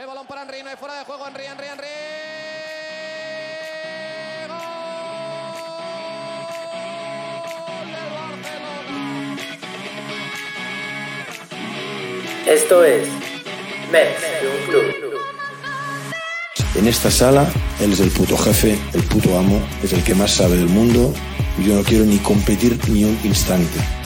El balón para Henry, no hay fuera de juego. Henry, Henry, Henry. Esto es Mets de un club. En esta sala, él es el puto jefe, el puto amo, es el que más sabe del mundo. Yo no quiero ni competir ni un instante.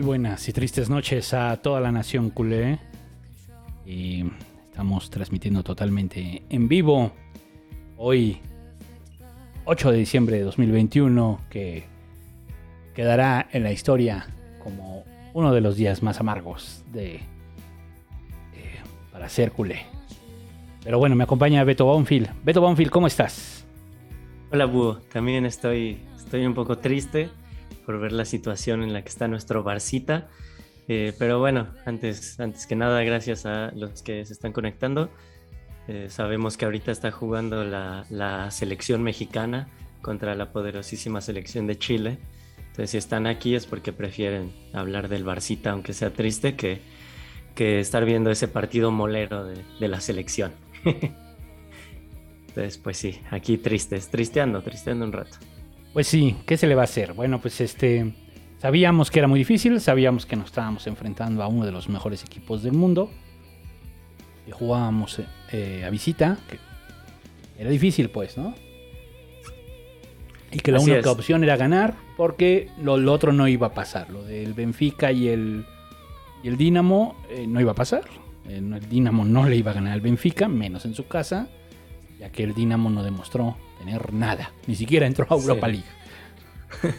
Muy buenas y tristes noches a toda la nación culé. Y estamos transmitiendo totalmente en vivo. Hoy, 8 de diciembre de 2021, que quedará en la historia como uno de los días más amargos de eh, para ser culé. Pero bueno, me acompaña Beto Bonfield. Beto Bonfield, ¿cómo estás? Hola Búho, también estoy, estoy un poco triste por ver la situación en la que está nuestro Barcita. Eh, pero bueno, antes, antes que nada, gracias a los que se están conectando. Eh, sabemos que ahorita está jugando la, la selección mexicana contra la poderosísima selección de Chile. Entonces, si están aquí es porque prefieren hablar del Barcita, aunque sea triste, que, que estar viendo ese partido molero de, de la selección. Entonces, pues sí, aquí tristes, tristeando, tristeando un rato. Pues sí, ¿qué se le va a hacer? Bueno, pues este. Sabíamos que era muy difícil, sabíamos que nos estábamos enfrentando a uno de los mejores equipos del mundo. Y jugábamos eh, eh, a visita, que era difícil, pues, ¿no? Y que la Así única es. opción era ganar, porque lo, lo otro no iba a pasar. Lo del Benfica y el, y el Dinamo eh, no iba a pasar. Eh, no, el Dinamo no le iba a ganar al Benfica, menos en su casa, ya que el Dinamo no demostró tener nada, ni siquiera entró a Sí. Europa League.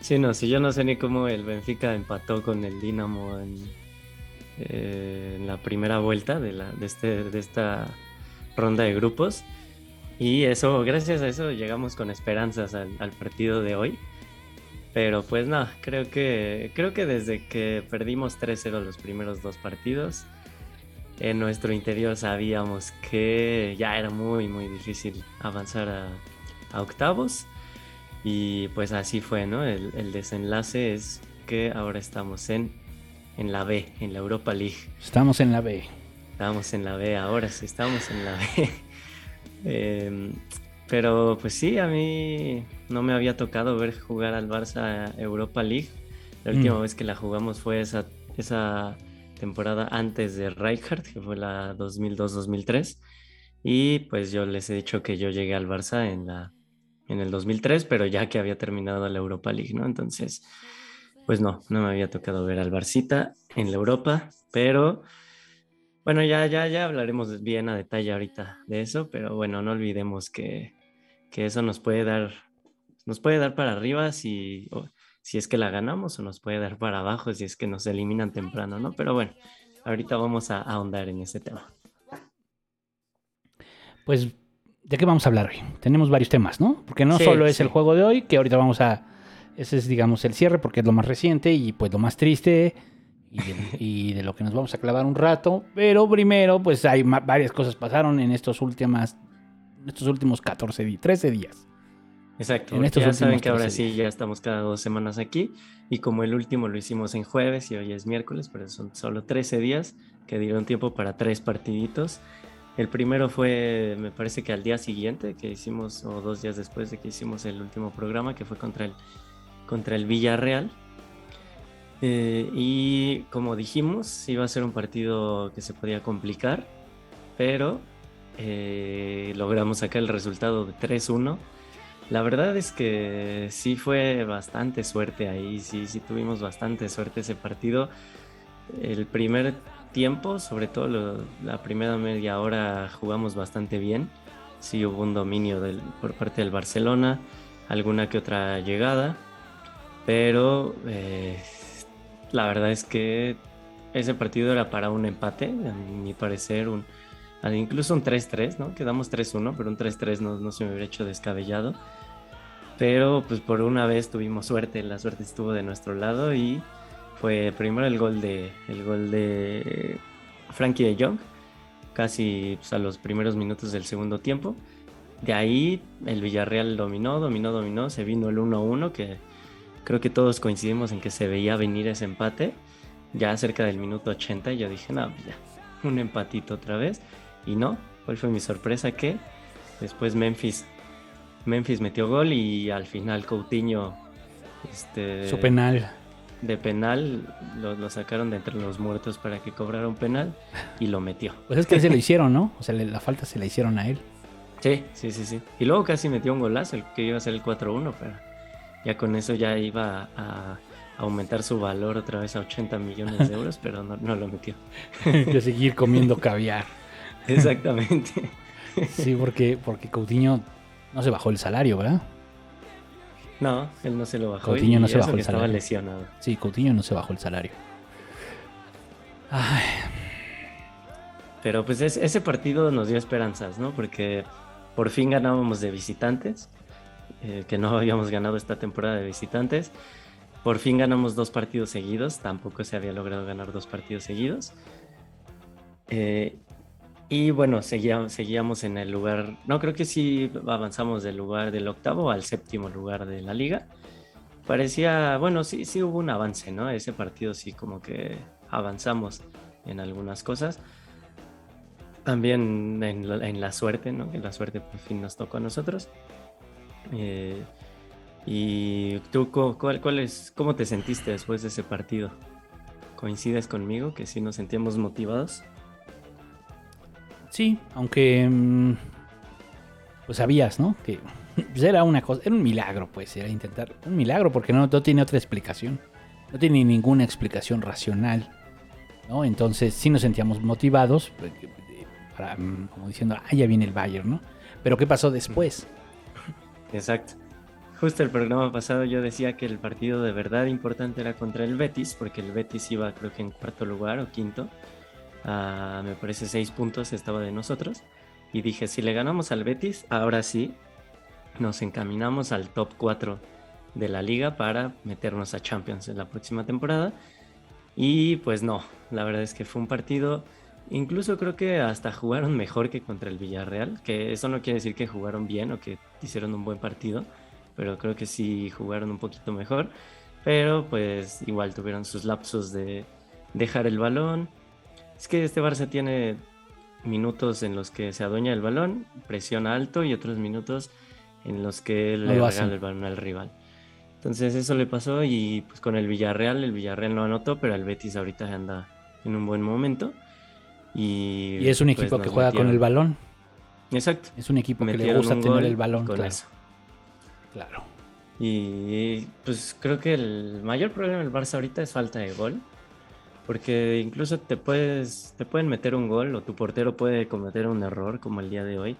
Sí, no, si yo no sé ni cómo el Benfica empató con el Dinamo en, eh, en la primera vuelta de, la, de, este, de esta ronda de grupos. Y eso, gracias a eso, llegamos con esperanzas al, al partido de hoy. Pero pues no, creo que, creo que desde que perdimos 3-0 los primeros dos partidos, en nuestro interior sabíamos que ya era muy, muy difícil avanzar a, a octavos. Y pues así fue, ¿no? El, el desenlace es que ahora estamos en, en la B, en la Europa League. Estamos en la B. Estamos en la B, ahora sí estamos en la B. Em, pero pues sí, a mí no me había tocado ver jugar al Barça Europa League. La última Mm. vez que la jugamos fue esa, esa temporada antes de Rijkaard, que fue la 2002-2003. Y pues yo les he dicho que yo llegué al Barça en, la, en el 2003, pero ya que había terminado la Europa League, ¿no? Entonces, pues no, no me había tocado ver al Barcita en la Europa, pero bueno, ya, ya, ya hablaremos bien a detalle ahorita de eso, pero bueno, no olvidemos que, que eso nos puede dar, nos puede dar para arriba si, si es que la ganamos o nos puede dar para abajo si es que nos eliminan temprano, ¿no? Pero bueno, ahorita vamos a ahondar en ese tema. Pues, ¿de qué vamos a hablar hoy? Tenemos varios temas, ¿no? Porque no Sí, solo es sí. el juego de hoy, que ahorita vamos a... Ese es, digamos, el cierre porque es lo más reciente y pues lo más triste y de, y de lo que nos vamos a clavar un rato. Pero primero, pues hay varias cosas pasaron en estos últimas, en estos últimos 14 días, 13 días. Exacto, En porque estos ya saben que ahora 13 sí ya estamos cada dos semanas aquí y como el último lo hicimos en jueves y hoy es miércoles, pero son solo 13 días que dieron tiempo para tres partiditos. El primero fue, me parece que al día siguiente que hicimos, o dos días después de que hicimos el último programa, que fue contra el, contra el Villarreal. Eh, y como dijimos, iba a ser un partido que se podía complicar, pero eh, logramos sacar el resultado de 3-1. La verdad es que sí fue bastante suerte ahí, sí, sí tuvimos bastante suerte ese partido. El primer tiempo, sobre todo la primera media hora, jugamos bastante bien. Sí hubo un dominio por parte del Barcelona, alguna que otra llegada, pero eh, la verdad es que ese partido era para un empate, a mi parecer, un, incluso un 3-3, ¿no? Quedamos 3-1, pero un 3-3 no, no se me hubiera hecho descabellado. Pero pues por una vez tuvimos suerte, la suerte estuvo de nuestro lado y fue primero el gol de el gol de Frankie de Jong, casi pues, a los primeros minutos del segundo tiempo. De ahí el Villarreal dominó, dominó, dominó, se vino el 1-1 que creo que todos coincidimos en que se veía venir ese empate. Ya cerca del minuto 80 y yo dije, no, pues ya, un empatito otra vez. Y no, ¿cuál fue mi sorpresa? Que después Memphis, Memphis metió gol y al final Coutinho este, Su penal. de penal lo, lo sacaron de entre los muertos para que cobrara un penal y lo metió. Pues es que se lo hicieron, ¿no? O sea, le- la falta se la hicieron a él. Sí, sí, sí, sí. Y luego casi metió un golazo, el que iba a ser el 4-1, pero ya con eso ya iba a aumentar su valor otra vez a 80 millones de euros, pero no, no lo metió. de seguir comiendo caviar. Exactamente. Sí, porque, porque Coutinho no se bajó el salario, ¿verdad? No, él no se lo bajó. Coutinho no se bajó el estaba salario. lesionado. Sí, Coutinho no se bajó el salario. Ay, Pero pues es- ese partido nos dio esperanzas, ¿no? Porque por fin ganábamos de visitantes, eh, que no habíamos ganado esta temporada de visitantes. Por fin ganamos dos partidos seguidos, tampoco se había logrado ganar dos partidos seguidos. Eh, y bueno, seguíamos, seguíamos en el lugar, no creo que sí avanzamos del lugar del octavo al séptimo lugar de la liga. Parecía, bueno, sí, sí hubo un avance, ¿no? Ese partido sí como que avanzamos en algunas cosas. También en la, en la suerte, ¿no? Que la suerte por fin nos tocó a nosotros. Eh, y tú, cu- cuál, cuál es, ¿cómo te sentiste después de ese partido? ¿Coincides conmigo que sí nos sentíamos motivados? Sí, aunque mm, pues sabías, ¿no? Que pues, era una cosa, era un milagro, pues, era intentar un milagro porque no, no tiene otra explicación, no tiene ninguna explicación racional, ¿no? Entonces sí nos sentíamos motivados, eh, eh, para, mm, como diciendo, ah, ya viene el Bayern, ¿no? Pero ¿qué pasó después? Exacto. Justo el programa pasado yo decía que el partido de verdad importante era contra el Betis, porque el Betis iba creo que en cuarto lugar o quinto. A, me parece seis puntos estaba de nosotros. Y dije, si le ganamos al Betis, ahora sí nos encaminamos al top 4 de la liga para meternos a Champions en la próxima temporada. Y pues no, la verdad es que fue un partido, incluso creo que hasta jugaron mejor que contra el Villarreal, que eso no quiere decir que jugaron bien o que hicieron un buen partido, pero creo que sí jugaron un poquito mejor, pero pues igual tuvieron sus lapsos de dejar el balón. Es que este Barça tiene minutos en los que se adueña el balón, presiona alto y otros minutos en los que No le regala el balón al rival. Entonces eso le pasó y pues con el Villarreal, el Villarreal no anotó, pero el Betis ahorita anda en un buen momento. Y, Y es un pues, equipo que juega con el balón. Exacto. Es un equipo que le gusta tener el balón. con Claro. eso. claro. Y pues creo que el mayor problema del Barça ahorita es falta de gol. Porque incluso te puedes, te pueden meter un gol o tu portero puede cometer un error como el día de hoy.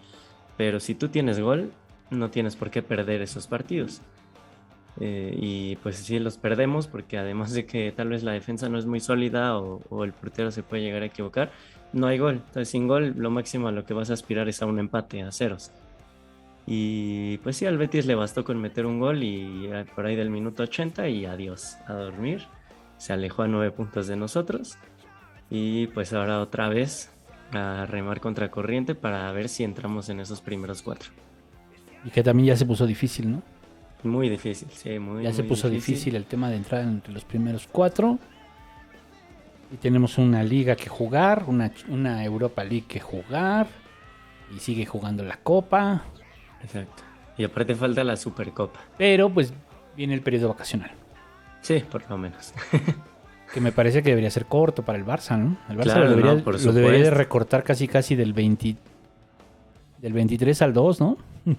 Pero si tú tienes gol, no tienes por qué perder esos partidos. Eh, y pues sí los perdemos porque además de que tal vez la defensa no es muy sólida o, o el portero se puede llegar a equivocar, no hay gol. Entonces sin gol lo máximo a lo que vas a aspirar es a un empate, a ceros. Y pues sí, al Betis le bastó con meter un gol y eh, por ahí del minuto 80 y adiós, a dormir. Se alejó a nueve puntos de nosotros. Y pues ahora otra vez a remar contra corriente para ver si entramos en esos primeros cuatro. Y que también ya se puso difícil, ¿no? Muy difícil, sí, muy Ya se puso difícil. el tema de entrar entre los primeros cuatro. Y tenemos una liga que jugar, una, una Europa League que jugar. Y sigue jugando la Copa. Exacto. Y aparte falta la Supercopa. Pero pues viene el periodo vacacional. Sí, por lo menos. Que me parece que debería ser corto para el Barça, ¿no? El Barça Claro, lo, debería, no, por lo debería recortar casi casi del 20, del 23 al 2, ¿no?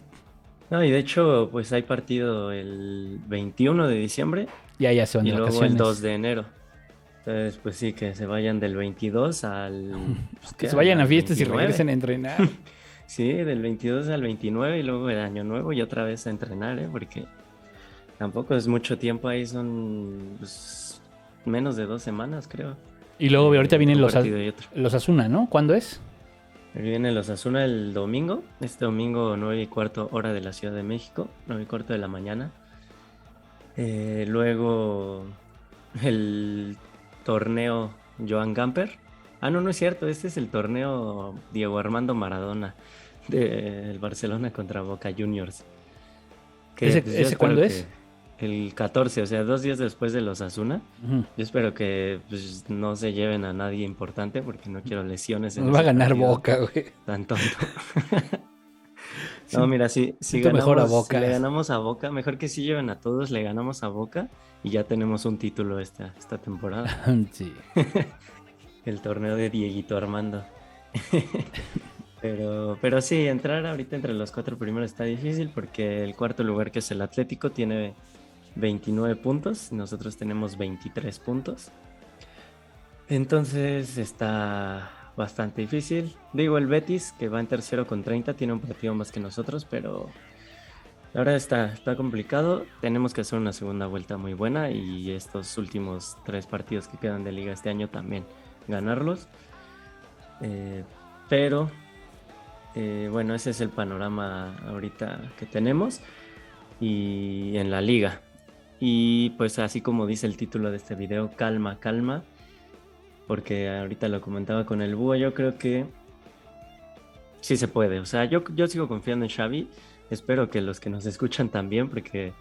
No, y de hecho, pues hay partido el 21 de diciembre Ya ya se van y de luego vacaciones. el 2 de enero. Entonces, pues sí, que se vayan del 22 al... pues, Que se vayan a fiestas y 29. regresen a entrenar. Sí, del 22 al 29 y luego el año nuevo y otra vez a entrenar, ¿eh? Porque tampoco es mucho tiempo ahí, son pues, menos de dos semanas, creo. y luego ahorita vienen los, los Asuna, ¿no? ¿Cuándo es? Viene los Asuna el domingo, este domingo 9 y cuarto hora de la Ciudad de México, 9 y cuarto de la mañana. Eh, luego el torneo Joan Gamper. Ah, no, no es cierto, este es el torneo Diego Armando Maradona del Barcelona contra Boca Juniors. Que, ¿Ese- pues, ese cuándo que es? El 14, o sea, dos días después de los Asuna. Yo espero que pues, no se lleven a nadie importante porque no quiero lesiones. en Nos va a ganar Boca, güey. Tan tonto. no, mira, si, si ganamos, mejor a Boca. si le ganamos a Boca, mejor que si lleven a todos, le ganamos a Boca y ya tenemos un título esta, esta temporada. sí. El torneo de Dieguito Armando. pero, pero sí, entrar ahorita entre los cuatro primeros está difícil porque el cuarto lugar, que es el Atlético, tiene 29 puntos. Nosotros tenemos 23 puntos. Entonces está bastante difícil. Digo, el Betis, que va en tercero con 30, tiene un partido más que nosotros, pero la verdad está, está complicado. Tenemos que hacer una segunda vuelta muy buena y estos últimos tres partidos que quedan de liga este año también ganarlos. Eh, pero eh, bueno, ese es el panorama ahorita que tenemos y en la liga. Y pues así como dice el título de este video, calma, calma, porque ahorita lo comentaba con el búho, yo creo que sí se puede. O sea, yo, yo sigo confiando en Xavi, espero que los que nos escuchan también, porque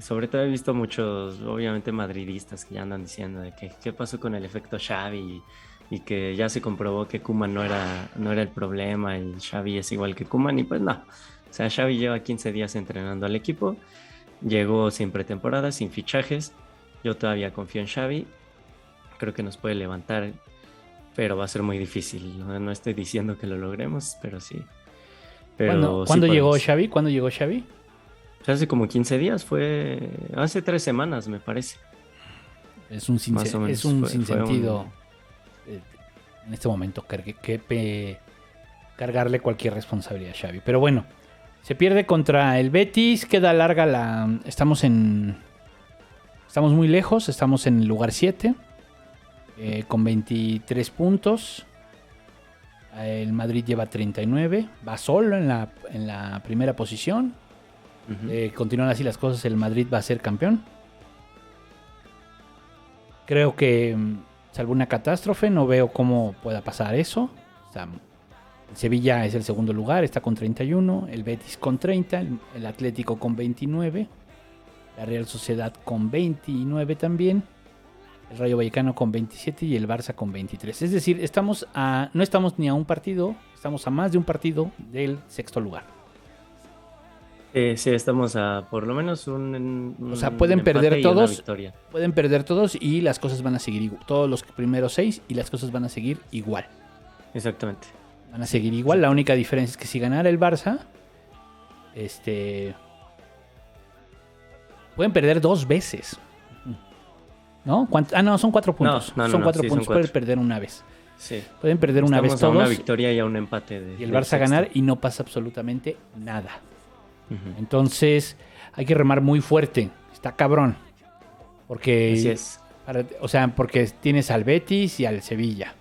sobre todo he visto muchos, obviamente, madridistas que ya andan diciendo de que qué pasó con el efecto Xavi y, y que ya se comprobó que Kuman no era, no era el problema y Xavi es igual que Kuman y pues no. O sea, Xavi lleva 15 días entrenando al equipo, llegó sin pretemporada, sin fichajes. Yo todavía confío en Xavi, creo que nos puede levantar, pero va a ser muy difícil. No, no estoy diciendo que lo logremos, pero sí. Pero ¿Cuándo, sí cuándo llegó. Xavi? ¿Cuándo llegó Xavi? Hace como 15 días, fue hace tres semanas, me parece. Es un, sin, menos, es un fue- sinsentido fue eh, en este momento que pe- cargarle cualquier responsabilidad a Xavi. Pero bueno, se pierde contra el Betis, queda larga la... Estamos en... Estamos muy lejos, estamos en el lugar 7, eh, con 23 puntos. El Madrid lleva 39, va solo en la, en la primera posición. Eh, continúan así las cosas, el Madrid va a ser campeón. Creo que, mm, salvo una catástrofe, no veo cómo pueda pasar eso. O sea, Sevilla es el segundo lugar, está con 31, el Betis con 30, el, Atlético con 29, la Real Sociedad con 29 también, el Rayo Vallecano con 27 y el Barça con 23. Es decir, estamos a, no estamos ni a un partido, estamos a más de un partido del sexto lugar. Eh, sí, estamos a por lo menos un, un O sea, pueden perder todos. victoria. Pueden perder todos y las cosas van a seguir igual. Todos los primeros seis y las cosas van a seguir igual. Exactamente. Van a seguir igual. La única diferencia es que si ganara el Barça, este. Pueden perder dos veces. ¿No? ¿Cuánt- Ah, no, son cuatro puntos. no, no, son no, cuatro sí, son puntos. Pueden perder una vez. Sí. Pueden perder una Estamos vez a una todos victoria y a un empate de, y el Barça ganar y no pasa absolutamente nada. Entonces, hay que remar muy fuerte. Está cabrón. Porque Así es. Para- o sea, porque tienes al Betis y al Sevilla.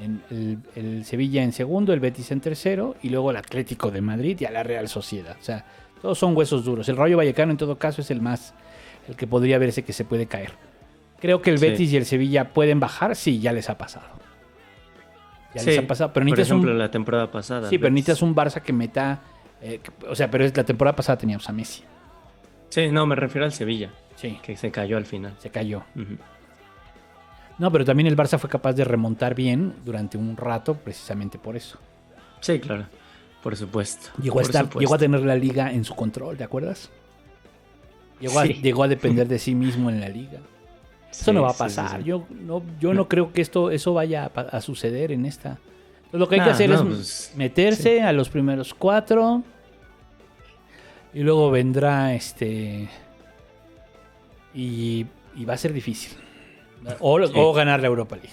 En- el, el Sevilla en segundo, el Betis en tercero y luego el Atlético de Madrid y a la Real Sociedad. O sea, todos son huesos duros. El Rayo Vallecano en todo caso es el más, el que podría verse que se puede caer. Creo que el Sí. Betis y el Sevilla pueden bajar, sí, ya les ha pasado. Ya les ha pasado, pero Por ejemplo, un, la temporada pasada. sí, pero necesitas un Barça que meta, eh, que- o sea, pero la temporada pasada teníamos a Messi. Sí, no, me refiero al Sevilla, Sí, que se cayó al final. se cayó. No, pero también el Barça fue capaz de remontar bien durante un rato, precisamente por eso. Sí, claro. Por supuesto. Llegó a, por estar, supuesto. llegó a tener la liga en su control, ¿te acuerdas? Llegó, a, Sí. llegó a depender de sí mismo en la liga. Eso Sí, no va a pasar. sí. Yo no, yo no creo que esto, eso vaya a, suceder en esta. Entonces, lo que hay que hacer no, es pues, meterse a los primeros cuatro. Y luego vendrá este. Y, y va a ser difícil. O, Sí. o ganar la Europa League.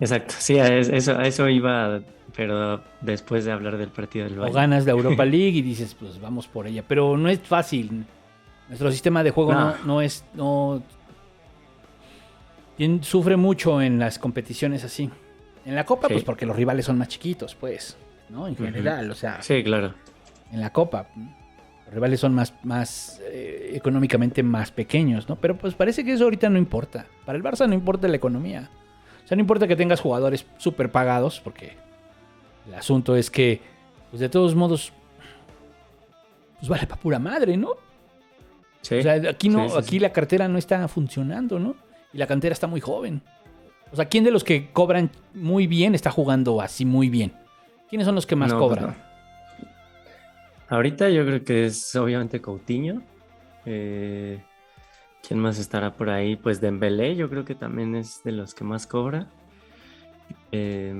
Exacto, sí, eso, eso iba, pero después de hablar del partido del O Bayern. ganas la Europa League y dices, pues vamos por ella. Pero no es fácil. Nuestro sistema de juego no, No. no es. No, sufre mucho en las competiciones así. En la Copa, Sí. pues porque los rivales son más chiquitos, pues. ¿No? En general, o sea, Sí, claro. en la Copa. Rivales son más, más eh, económicamente más pequeños, ¿no? Pero pues parece que eso ahorita no importa. Para el Barça no importa la economía. O sea, no importa que tengas jugadores súper pagados, porque el asunto es que, pues de todos modos, pues vale para pura madre, ¿no? Sí. O sea, aquí no, Sí, sí, aquí la cartera no está funcionando, ¿no? Y la cantera está muy joven. O sea, ¿quién de los que cobran muy bien está jugando así muy bien? ¿Quiénes son los que más No, pues cobran? no. Ahorita yo creo que es obviamente Coutinho. Eh, ¿Quién más estará por ahí? Pues Dembélé, yo creo que también es de los que más cobra. Eh,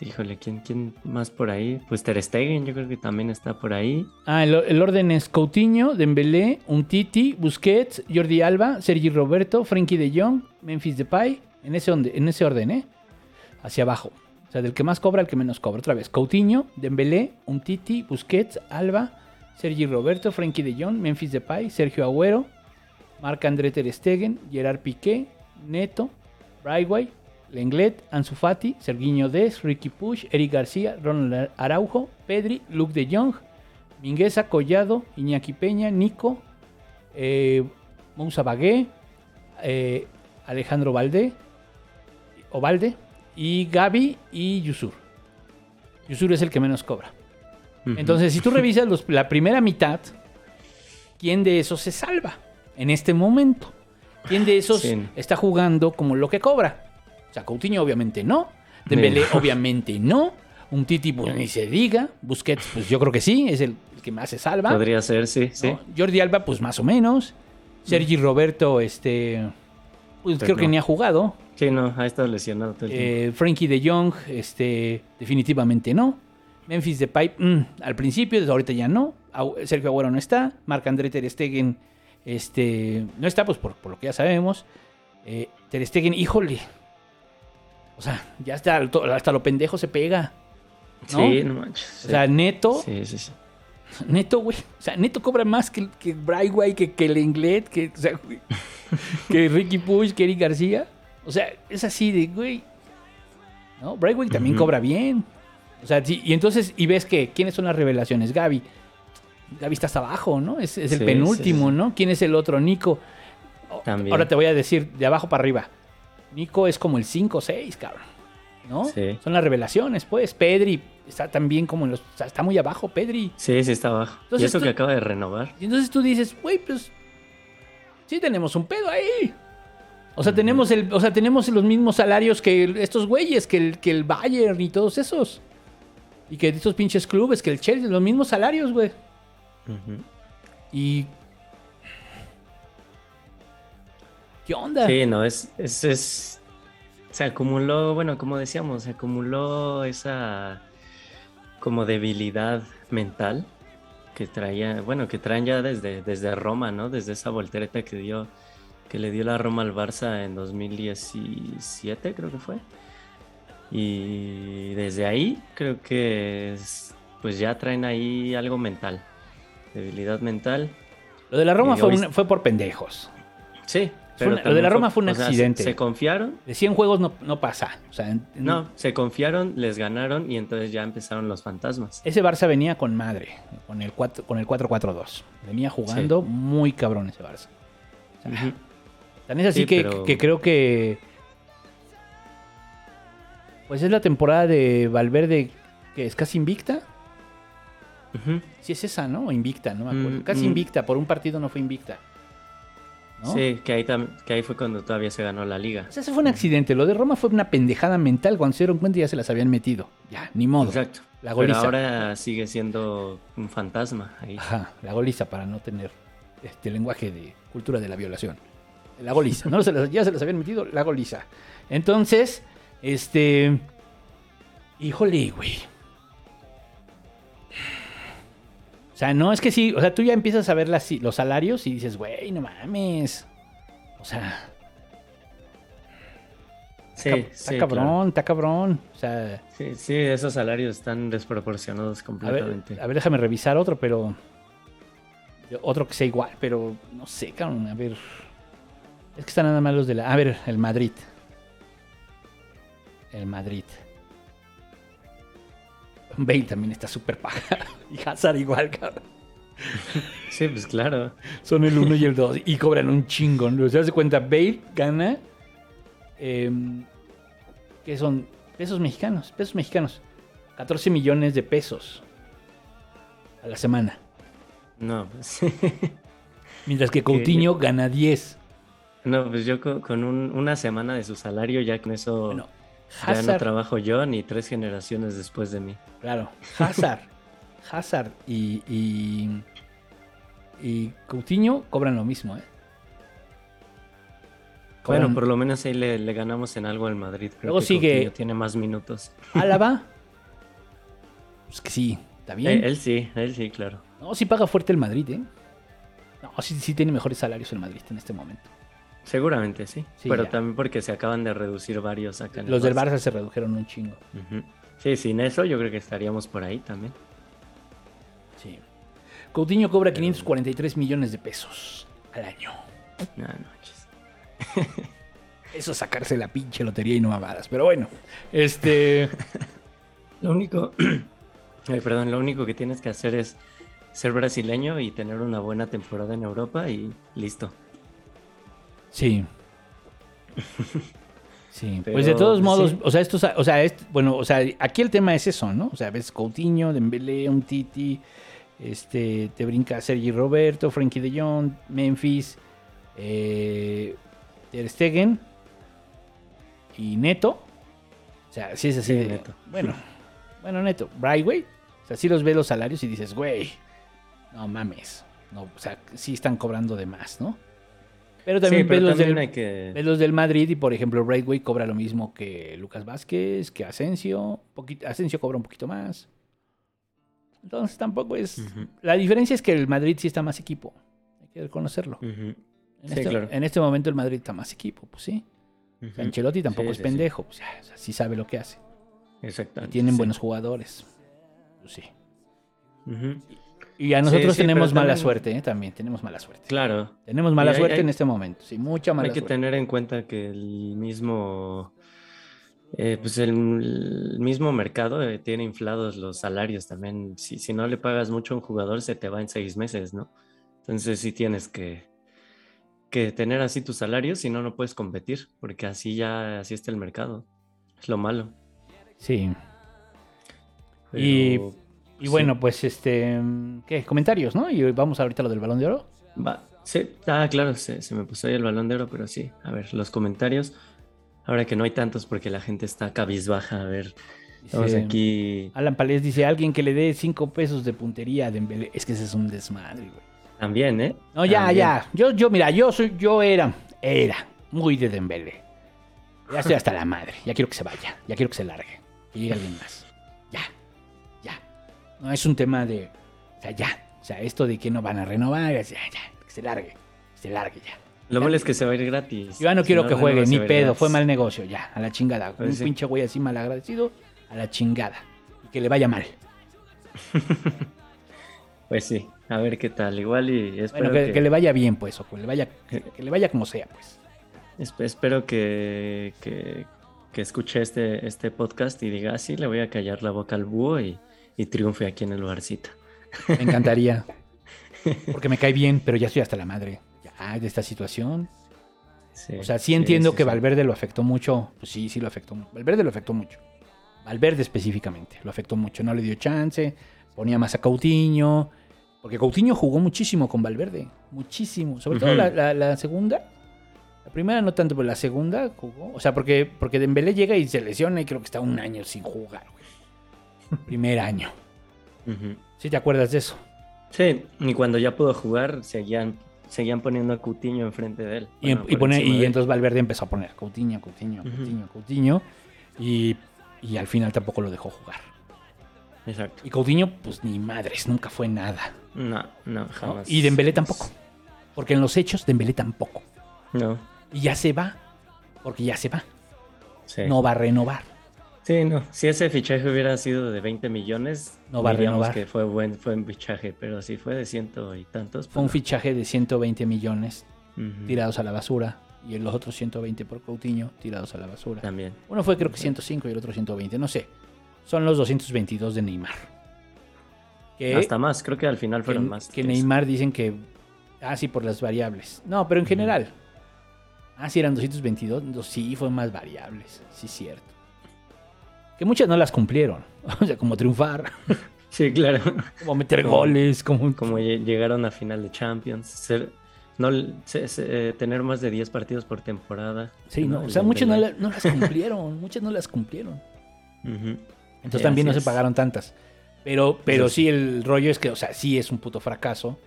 híjole, ¿quién, ¿quién más por ahí? Pues Ter Stegen, yo creo que también está por ahí. Ah, el, orden es Coutinho, Dembélé, Umtiti, Busquets, Jordi Alba, Sergi Roberto, Frankie de Jong, Memphis Depay, en ese, onde- en ese orden, ¿eh? Hacia abajo. O sea, del que más cobra al que menos cobra. Otra vez, Coutinho, Dembélé, Umtiti, Busquets, Alba, Sergi Roberto, Frankie de Jong, Memphis Depay, Sergio Agüero, Marc-André Ter Stegen, Gerard Piqué, Neto, Brightway, Lenglet, Ansu Fati, Sergiño Des, Ricky Push, Eric García, Ronald Araujo, Pedri, Luke de Jong, Mingueza, Collado, Iñaki Peña, Nico, eh, Moussa Bagué, eh, Alejandro Valdé, Ovalde, y Gaby y Yusur. Yusur es el que menos cobra. Entonces, si tú revisas los- la primera mitad, ¿quién de esos se salva en este momento? ¿Quién de esos Sí. está jugando como lo que cobra? O sea, Coutinho obviamente no. Dembélé obviamente no. Un Titi pues ni se diga. Busquets pues yo creo que sí, es el, el que más se salva. Podría ser, sí, sí. Jordi Alba pues más o menos. Sergi Roberto este pues creo que ni ha jugado. Sí, no, ha estado lesionado todo el tiempo. Eh, Frankie de Jong, este, definitivamente no. Memphis Depay, mm, al principio, ahorita ya no. Sergio Agüero no está. Marc André Ter Stegen, este, no está, pues por, por lo que ya sabemos. Eh, Ter Stegen, híjole. O sea, ya está, to- hasta lo pendejo se pega. ¿no? Sí, no manches. O sea, Neto, sí, sí, sí. Neto, güey. O sea, Neto cobra más que, que Brightway, que, que Lenglet, que, o sea, güey, que Ricky Push, que Eric García. O sea, es así de, güey. ¿No? Brightway también cobra bien. O sea, sí, y entonces, y ves que, ¿quiénes son las revelaciones? Gaby. Gaby está hasta abajo, ¿no? Es, es el Sí, penúltimo, sí. ¿no? ¿Quién es el otro? Nico. También. Ahora te voy a decir de abajo para arriba. Nico es como el 5 o 6, cabrón. ¿No? Sí. Son las revelaciones, pues. Pedri está también como en los. o sea, está muy abajo, Pedri. Sí, sí está abajo. Entonces y eso tú- que acaba de renovar. Y entonces tú dices, güey, pues. Sí, tenemos un pedo ahí. O sea, tenemos el, o sea, tenemos los mismos salarios que estos güeyes, que el, que el Bayern y todos esos. Y que estos pinches clubes, que el Chelsea, los mismos salarios, güey. Y. ¿Qué onda? Sí, no, es, es, es- Se acumuló, bueno, como decíamos, se acumuló esa como debilidad mental que traía, bueno, que traen ya desde, desde Roma, ¿no? Desde esa voltereta que dio, que le dio la Roma al Barça en 2017, creo que fue. Y desde ahí creo que es- pues ya traen ahí algo mental, debilidad mental. Lo de la Roma fue, hoy- un- fue por pendejos. Sí, Una- lo de la Roma fue un o sea, se- accidente. se confiaron De 100 juegos no, no pasa. O sea, en- en- No, se confiaron, les ganaron y entonces ya empezaron los fantasmas. Ese Barça venía con madre, con el 4 con el 4-4-2. Venía jugando muy cabrón ese Barça. O sea, Ujú. Tan es así Sí, que, pero- que creo que. Pues es la temporada de Valverde que es casi invicta. Ujú. Sí, es esa, ¿no? O invicta, no me acuerdo. Mm, casi mm. invicta, por un partido no fue invicta. ¿No? Sí, que ahí, tam- que ahí fue cuando todavía se ganó la liga. O sea, ese fue un accidente. Lo de Roma fue una pendejada mental. Cuando se dieron cuenta ya se las habían metido. Ya, ni modo. Exacto. La Pero goliza. ahora sigue siendo un fantasma ahí. Ajá, la goliza para no tener este lenguaje de cultura de la violación. La goliza, ¿no? Se las- ya se las habían metido, la goliza. Entonces, este. Híjole, güey. Sea, no es que sí, o sea, tú ya empiezas a ver las- los salarios y dices, güey, no mames. O sea, Sí, está sí, cabrón, claro. está cabrón. O sea, Sí, sí, esos salarios están desproporcionados a ver, completamente. a ver, déjame revisar otro, pero. Otro que sea igual, pero no sé, cabrón. A ver. Es que están nada más los de la. A ver, el Madrid. El Madrid. Bale también está súper paga. Y Hazard igual, cabrón. Sí, pues claro. Son el 1 y el 2. Y cobran un chingón. O sea, se cuenta, Bale gana. em, ¿Qué son? Pesos mexicanos. Pesos mexicanos. 14 millones de pesos. A la semana. No, pues, Mientras que Coutinho gana 10. no, pues yo con, con un- una semana de su salario ya con eso Bueno, ya no Hazard, trabajo yo ni tres generaciones después de mí. claro, Hazard, Hazard y, y, y Coutinho cobran lo mismo, ¿eh? Bueno, por lo menos ahí le, le ganamos en algo al Madrid. Creo Luego que sigue- Coutinho tiene más minutos. Álava, pues que sí, está bien. Eh, él sí, él sí, claro. No, sí paga fuerte el Madrid, ¿eh? No, sí, sí tiene mejores salarios el Madrid en este momento. Seguramente sí. Sí, pero ya. también porque se acaban de reducir varios acá en el Los del Barça se redujeron un chingo. Sí, sin eso yo creo que estaríamos por ahí también. Sí. Coutinho cobra 543 millones de pesos al año. No. Eso es sacarse la pinche lotería y no mamadas. Pero bueno, este... Lo único, Ay, perdón, lo único que tienes que hacer es ser brasileño y tener una buena temporada en Europa y listo. Sí. Sí, Pero, pues de todos pues, modos, sí. o sea, esto, o sea, bueno, o sea, aquí el tema es eso, ¿no? O sea, ves Coutinho, Dembélé, un Titi, este, te brinca Sergi Roberto, Frankie de Jong, Memphis, eh, Ter Stegen y Neto. O sea, sí es así Sí, de- Neto. Bueno, bueno, Neto, Brightway. O sea, sí los ves los salarios y dices, güey, no mames. No, o sea, sí están cobrando de más, ¿no? Pero también sí, pero ves los también del- que... Ves los del Madrid y, por ejemplo, Brightway cobra lo mismo que Lucas Vázquez, que Asensio. Poquito, Asensio cobra un poquito más. Entonces tampoco es... La diferencia es que el Madrid sí está más equipo. Hay que reconocerlo. ujú, En, Sí, este, claro. en este momento el Madrid está más equipo, pues sí. Ujú. Ancelotti tampoco Sí, es pendejo. Pues, o sea, sí sabe lo que hace. Y Exactamente. tienen sí. buenos jugadores. Pues sí. Y a nosotros sí, tenemos mala también- suerte, ¿eh? También tenemos mala suerte. Claro, Tenemos mala hay- suerte hay- en este momento. Sí, mucha mala hay que suerte. tener en cuenta que el mismo Eh, pues el, el mismo mercado eh, tiene inflados los salarios también. Si, si no le pagas mucho a un jugador, se te va en seis meses, ¿no? Entonces sí tienes que, que tener así tus salarios, si no, no puedes competir, porque así ya, así está el mercado. Es lo malo. Sí. Pero, Y sí. bueno, pues este. ¿Qué? Comentarios, ¿no? Y vamos ahorita a lo del balón de oro. Va, sí, ah, claro, se, se me puso ahí el balón de oro, pero sí. A ver, los comentarios. Ahora que no hay tantos porque la gente está cabizbaja. A ver, estamos Dice- aquí Alan Palés dice: alguien que le dé cinco pesos de puntería a Dembélé. Es que ese es un desmadre, güey. también, ¿eh? No, ya, También. ya. Yo, yo, mira, yo soy, yo era, era muy de Dembélé. Ya estoy hasta la madre. Ya quiero que se vaya. Ya quiero que se largue. Que llegue alguien más. No es un tema de. O sea, ya. O sea, esto de que no van a renovar. Ya, ya. Que se largue. Que se largue ya. Lo malo es que se va a ir gratis. Yo ya no Si quiero que juegue, ni pedo. gratis. Fue mal negocio, ya. A la chingada. Pues un sí. pinche güey así mal agradecido. A la chingada. Y que le vaya mal. Pues sí, a ver qué tal. Igual y espero Bueno, que, que, que le vaya bien, pues. O que le vaya, que, que le vaya como sea, pues. esp- espero que, que, que escuche este, este podcast y diga, "Ah, sí, le voy a callar la boca al búho y, y triunfe aquí en el Barcita. Me encantaría. Porque me cae bien, pero ya estoy hasta la madre. Ya, de esta situación. Sí, O sea, sí entiendo sí, que. Valverde lo afectó mucho. Pues sí, sí lo afectó. Valverde lo afectó mucho. Valverde específicamente lo afectó mucho. No le dio chance. Ponía más a Coutinho. Porque Coutinho jugó muchísimo con Valverde. Muchísimo. Sobre todo Ujú. la, la- la segunda. La primera no tanto, pero la segunda jugó. O sea, porque, porque Dembélé llega y se lesiona y creo que está un año sin jugar, güey. Primer año. ¿Sí te acuerdas de eso? Sí, y cuando ya pudo jugar, seguían, seguían poniendo a Coutinho enfrente de él. Y, Bueno, em- y pone- y de él. entonces Valverde empezó a poner a Coutinho, Coutinho, Ujú. Coutinho, Coutinho. Y, y al final tampoco lo dejó jugar. Exacto. Y Coutinho, pues ni madres, nunca fue nada. No, no, ¿no? jamás. Y Dembélé tampoco. Porque en los hechos, Dembélé tampoco. No, Y ya se va. Porque ya se va. sí. No va a renovar. Sí, no. Si ese fichaje hubiera sido de 20 millones, No va diríamos que fue buen, fue un fichaje, pero si fue de ciento y tantos. Fue un pues fichaje de 120 millones tirados a la basura. Y los otros 120 por Coutinho tirados a la basura. También. Uno fue creo que 105 y el otro 120. No sé. Son los 222 de Neymar. Que- Hasta más, creo que al final que, fueron más. que. Neymar dicen que. Ah, sí, por las variables. No, pero en general. Ah, sí, eran 222. No, sí, fue más variables. Sí, cierto. Que muchas no las cumplieron. O sea, como triunfar, Sí, claro. como meter Como- goles, como. Como lle- llegaron a final de Champions, ser, no, se- se- eh, tener más de 10 partidos por temporada. Sí, no. O sea, muchas no, Dembélé. la- no las cumplieron. muchas no las cumplieron. Entonces Sí, también no se pagaron tantas. Pero, pero sí, el rollo es que, o sea, sí es un puto fracaso.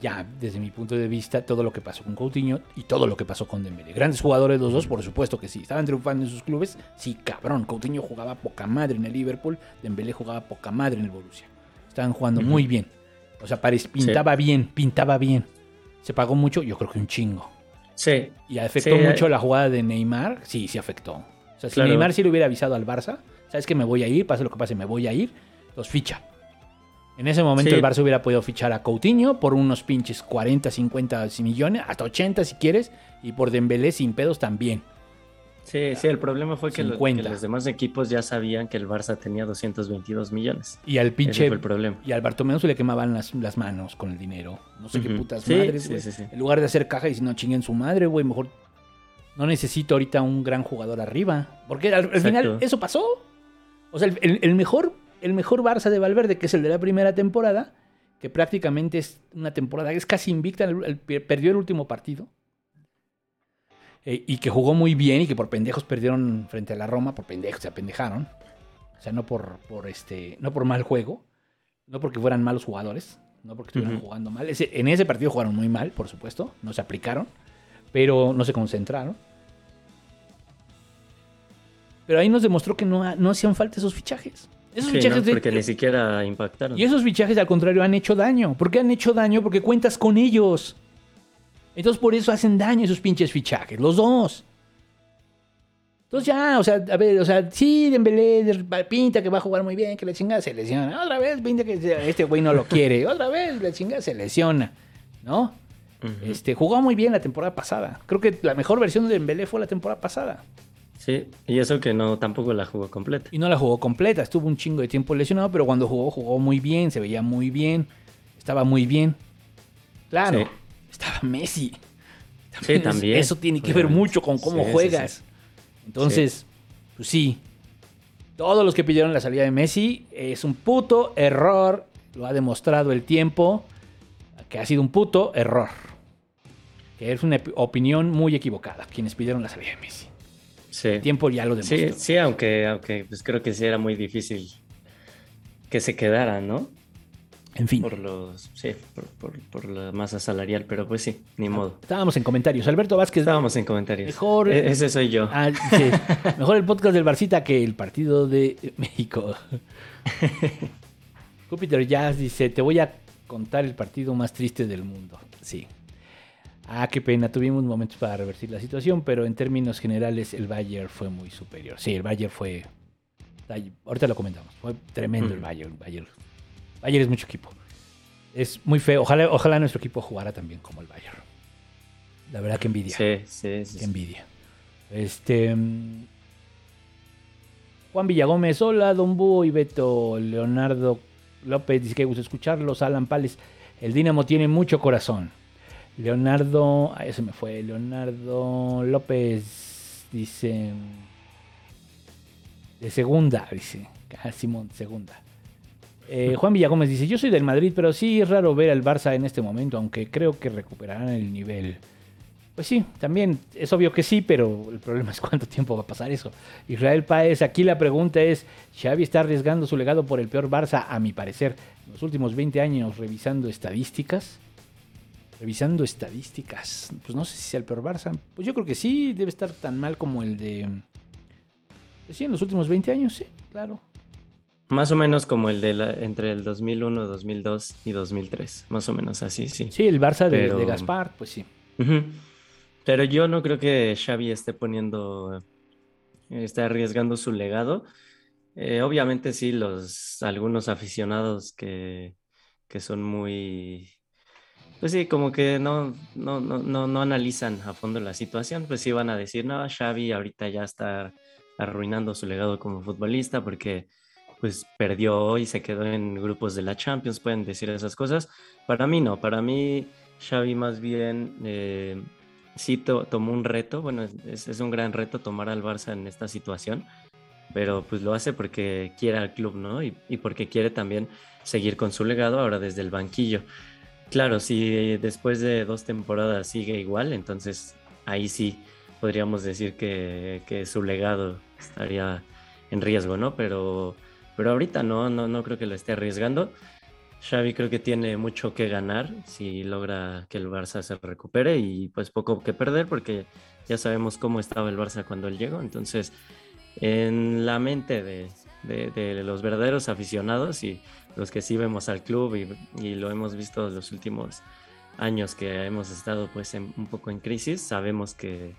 Ya, desde mi punto de vista, todo lo que pasó con Coutinho y todo lo que pasó con Dembélé. Grandes jugadores los dos, por supuesto que sí. Estaban triunfando en sus clubes. Sí, cabrón. Coutinho jugaba poca madre en el Liverpool. Dembélé jugaba poca madre en el Borussia. Estaban jugando muy bien. O sea, pintaba bien, pintaba bien. Se pagó mucho, yo creo que un chingo. Sí, Y afectó Sí, mucho eh. la jugada de Neymar. Sí, sí afectó. O sea, si Claro. Neymar sí le hubiera avisado al Barça, sabes que me voy a ir, pase lo que pase, me voy a ir, los ficha. En ese momento Sí. el Barça hubiera podido fichar a Coutinho por unos pinches 40, 50 millones, hasta 80 si quieres, y por Dembélé sin pedos también. sí, sí, el problema fue que, lo- que 50. los demás equipos ya sabían que el Barça tenía 222 millones. Y al Ese pinche fue el problema. y al Bartomeu se le quemaban las, las manos con el dinero. No sé qué putas Sí, madres, güey. sí, sí. En lugar de hacer caja y si no chinguen su madre, güey, mejor no necesito ahorita un gran jugador arriba. Porque al, final eso pasó. O sea, el, el- el mejor, el mejor Barça de Valverde, que es el de la primera temporada, que prácticamente es una temporada que es casi invicta, el- el- perdió el último partido. Eh, y que jugó muy bien y que por pendejos perdieron frente a la Roma, por pendejos se apendejaron. O sea, no por, por este, no por mal juego, no porque fueran malos jugadores, no porque estuvieran jugando mal. Ese- en ese partido jugaron muy mal, por supuesto, no se aplicaron, pero no se concentraron. Pero ahí nos demostró que no, no hacían falta esos fichajes. Esos Sí, fichajes ¿no? de- porque ni siquiera impactaron. y esos fichajes, al contrario, han hecho daño. ¿Por qué han hecho daño? Porque cuentas con ellos. Entonces, por eso hacen daño esos pinches fichajes, los dos. Entonces ya, o sea, a ver, o sea, sí, Dembélé de- pinta que va a jugar muy bien, que la chingada se lesiona. Otra vez pinta que este güey no lo quiere. Otra vez la chingada se lesiona, ¿no? Este, jugó muy bien la temporada pasada. Creo que la mejor versión de Dembélé fue la temporada pasada. Sí, y eso que no tampoco la jugó completa. Y no la jugó completa, estuvo un chingo de tiempo lesionado, pero cuando jugó, jugó muy bien, se veía muy bien, estaba muy bien. Claro, Sí. estaba Messi. Sí, es- también. Eso tiene que ver mucho con cómo Sí, sí, juegas. sí. Entonces, pues sí. Todos los que pidieron la salida de Messi es un puto error. Lo ha demostrado el tiempo que ha sido un puto error. Que es una opinión muy equivocada. Quienes pidieron la salida de Messi. Sí. El tiempo ya lo Sí, demostró. sí, aunque, aunque pues creo que sí era muy difícil que se quedara, ¿no? En fin. Por los, sí, por, por- por la masa salarial, pero pues sí, ni modo. Estábamos en comentarios. Alberto Vázquez. Estábamos en comentarios. Mejor- E- ese soy yo. Ah, sí. Mejor el podcast del Barcita que el partido de México. Júpiter Jazz dice, te voy a contar el partido más triste del mundo. Sí. Ah, qué pena, tuvimos momentos para revertir la situación, pero en términos generales el Bayern fue muy superior. Sí, el Bayern fue... Ahorita lo comentamos. Fue tremendo el. Bayern. Bayern. Bayern es mucho equipo. Es muy feo. Ojalá, ojalá nuestro equipo jugara también como el Bayern. La verdad que envidia. Sí, sí, sí. Qué envidia. Este. mm, Juan Villagómez, hola, Don Búho y Beto. Leonardo López dice que gusta escucharlos. Alan Pales, el Dínamo tiene mucho corazón. Leonardo, ah, se me fue. Leonardo López dice. De segunda, dice. Ah, Simón, segunda. Eh, Juan Villagómez dice: Yo soy del Madrid, pero sí es raro ver al Barça en este momento, aunque creo que recuperarán el nivel. Pues sí, también es obvio que sí, pero el problema es cuánto tiempo va a pasar eso. Israel Páez, aquí la pregunta es, ¿Xavi está arriesgando su legado por el peor Barça? A mi parecer, en los últimos 20 años revisando estadísticas. Revisando estadísticas, pues no sé si sea el peor Barça. Pues yo creo que sí, debe estar tan mal como el de... Pues sí, en los últimos 20 años, sí, claro. Más o menos como el de la, entre el 2001, 2002 y 2003. Más o menos así, sí. Sí, el Barça de, Pero- de Gaspar, pues sí. Pero yo no creo que Xavi esté poniendo, esté arriesgando su legado. Eh, obviamente sí, los algunos aficionados que, que son muy, pues sí, como que no, no, no, no, no analizan a fondo la situación, pues sí van a decir, no, Xavi ahorita ya está arruinando su legado como futbolista porque pues perdió y se quedó en grupos de la Champions, pueden decir esas cosas. Para mí no, para mí Xavi más bien eh, sí to- tomó un reto, bueno, es, es un gran reto tomar al Barça en esta situación, pero pues lo hace porque quiere al club, ¿no? Y, y porque quiere también seguir con su legado ahora desde el banquillo. Claro, si después de dos temporadas sigue igual, entonces ahí sí podríamos decir que, su legado estaría en riesgo, ¿no? Pero, pero ahorita no, no, no creo que lo esté arriesgando. Xavi creo que tiene mucho que ganar si logra que el Barça se recupere y pues poco que perder porque ya sabemos cómo estaba el Barça cuando él llegó. Entonces, en la mente de los verdaderos aficionados y los que sí vemos al club y, lo hemos visto los últimos años que hemos estado pues en- un poco en crisis, sabemos que,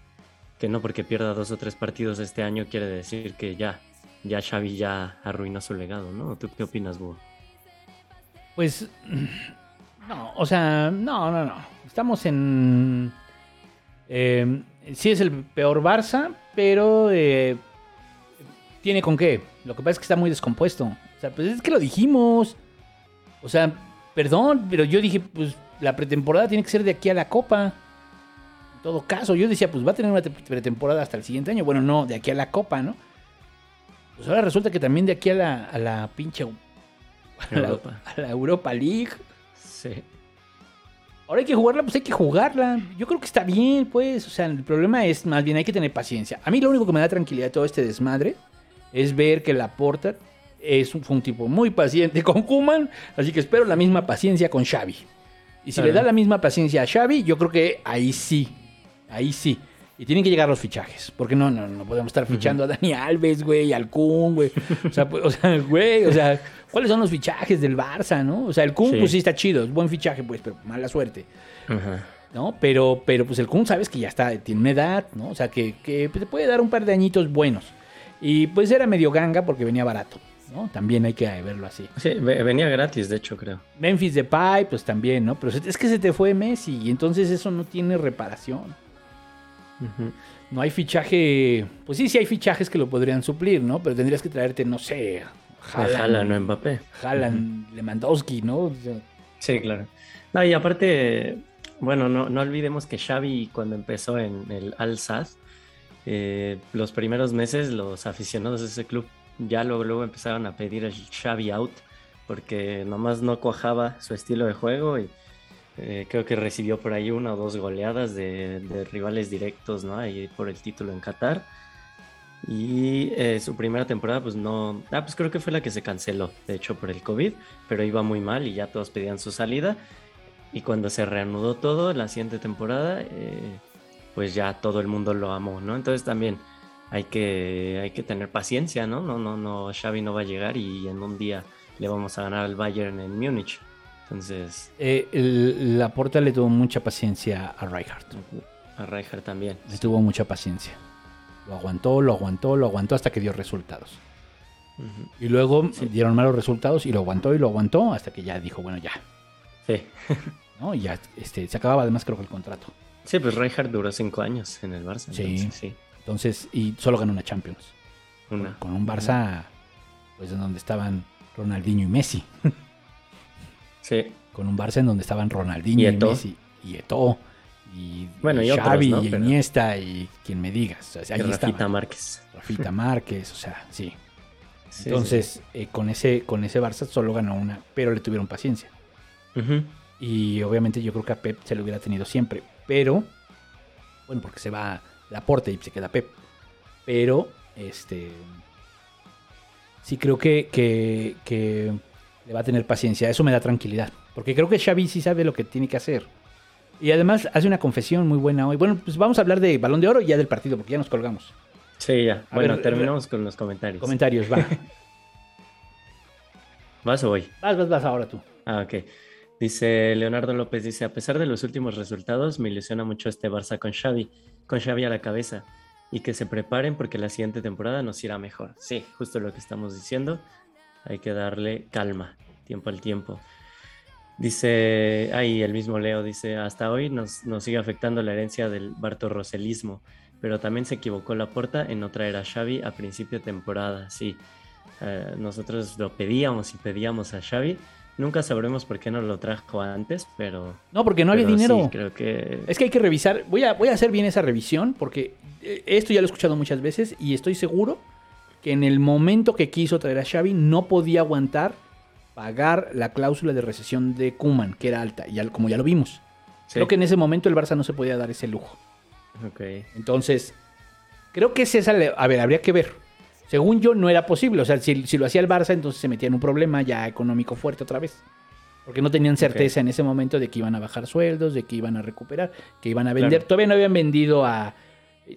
que no porque pierda dos o tres partidos este año quiere decir que ya, ya Xavi ya arruinó su legado, ¿no? ¿Tú qué opinas, Búho? Pues no, o sea, no, no, no. Estamos en... eh, sí es el peor Barça, pero eh, tiene con qué. Lo que pasa es que está muy descompuesto. O sea, pues es que lo dijimos. O sea, perdón, pero yo dije, pues la pretemporada tiene que ser de aquí a la Copa. En todo caso, yo decía, pues va a tener una te- pretemporada hasta el siguiente año. Bueno, no, de aquí a la Copa, ¿no? Pues ahora resulta que también de aquí a la, a la pinche a la, Europa. a la Europa League. Sí. Ahora hay que jugarla, pues hay que jugarla. Yo creo que está bien, pues. O sea, el problema es más bien hay que tener paciencia. A mí lo único que me da tranquilidad de todo este desmadre es ver que Laporta es un, fue un tipo muy paciente con Kuman, así que espero la misma paciencia con Xavi. Y si le da la misma paciencia a Xavi, yo creo que ahí sí, ahí sí. Y tienen que llegar los fichajes, porque no, no, no podemos estar fichando a Dani Alves, güey, al Kun, güey. O sea, pues, o sea, güey, o sea, ¿cuáles son los fichajes del Barça, no? O sea, el Kun, Sí. pues sí está chido, es buen fichaje, pues, pero mala suerte. Ajá. ¿no? Pero, pero pues el Kun sabes que ya está, tiene una edad, ¿no? O sea, que, que te puede dar un par de añitos buenos. Y pues era medio ganga porque venía barato, ¿no? También hay que verlo así. Sí, ve- venía gratis, de hecho, creo. Memphis Depay, pues también, ¿no? Pero es que se te fue Messi y entonces eso no tiene reparación. No hay fichaje. Pues sí, sí hay fichajes que lo podrían suplir, ¿no? Pero tendrías que traerte, no sé, Haaland, no Mbappé. Haaland, Lewandowski, ¿no? O sea, Sí, claro. No, y aparte, bueno, no, no olvidemos que Xavi cuando empezó en el Al Sadd, eh, los primeros meses los aficionados de ese club ya luego, luego empezaron a pedir el Xavi out porque nomás no cuajaba su estilo de juego y eh, creo que recibió por ahí una o dos goleadas de, rivales directos, ¿no? Ahí por el título en Qatar. Y eh, su primera temporada, pues no. Ah, pues creo que fue la que se canceló, de hecho, por el COVID, pero iba muy mal y ya todos pedían su salida. Y cuando se reanudó todo, la siguiente temporada, eh, pues ya todo el mundo lo amó, ¿no? Entonces también hay que, hay que tener paciencia, ¿no? No, no, no, Xavi no va a llegar y en un día le vamos a ganar al Bayern en Múnich. Entonces, eh, el- Laporta le tuvo mucha paciencia a Rijkaard. a Rijkaard también. Le tuvo mucha paciencia. Lo aguantó, lo aguantó, lo aguantó hasta que dio resultados. Y luego dieron malos resultados y lo aguantó y lo aguantó hasta que ya dijo, bueno, ya. Sí. ¿no? Y ya este, se acababa además creo que el contrato. Sí, pues Rijkaard duró cinco años en el Barça. Sí. entonces, sí. Entonces, y solo ganó una Champions. Una. Con un Barça, pues en donde estaban Ronaldinho y Messi. Sí. Con un Barça en donde estaban Ronaldinho Y. Messi. Y Eto'o. Y, Bueno, y otros, Xavi, ¿no? y Pero- Iniesta, y quien me digas. O sea, ahí Rafita. Márquez. Rafita Márquez, o sea, sí. Sí, Entonces, eh, con, ese, con ese Barça solo ganó una, pero le tuvieron paciencia. Ujú. Y obviamente yo creo que a Pep se lo hubiera tenido siempre. Pero, bueno, porque se va Laporte y se queda Pep. Pero, este. Sí creo que, que, que le va a tener paciencia. Eso me da tranquilidad. Porque creo que Xavi sí sabe lo que tiene que hacer. Y además hace una confesión muy buena hoy. Bueno, pues vamos a hablar de Balón de Oro y ya del partido, porque ya nos colgamos. Sí, ya. A bueno, ver, terminamos con los comentarios. Comentarios, va. ¿Vas o voy? vas, vas, vas ahora tú. Ah, ok. Dice Leonardo López, dice, a pesar de los últimos resultados, me ilusiona mucho este Barça con Xavi, con Xavi a la cabeza, y que se preparen porque la siguiente temporada nos irá mejor. Sí, justo lo que estamos diciendo. Hay que darle calma, tiempo al tiempo. Dice, ahí el mismo Leo dice, hasta hoy nos, nos sigue afectando la herencia del bartorroselismo, pero también se equivocó la porta en no traer a Xavi a principio de temporada. Sí, Eh, nosotros lo pedíamos y pedíamos a Xavi. Nunca sabremos por qué no lo trajo antes, pero... No, porque no había pero sí, dinero. creo que... Es que hay que revisar, voy a, voy a hacer bien esa revisión porque eh, esto ya lo he escuchado muchas veces y estoy seguro que en el momento que quiso traer a Xavi no podía aguantar pagar la cláusula de recesión de Kuman, que era alta, y ya, como ya lo vimos. Sí, Creo que en ese momento el Barça no se podía dar ese lujo. ok. Entonces, creo que es esa, le- a ver, habría que ver. Según yo no era posible, o sea, si, si lo hacía el Barça entonces se metía en un problema ya económico fuerte otra vez. Porque no tenían certeza en ese momento de que iban a bajar sueldos, de que iban a recuperar, que iban a vender. Claro. Todavía no habían vendido a.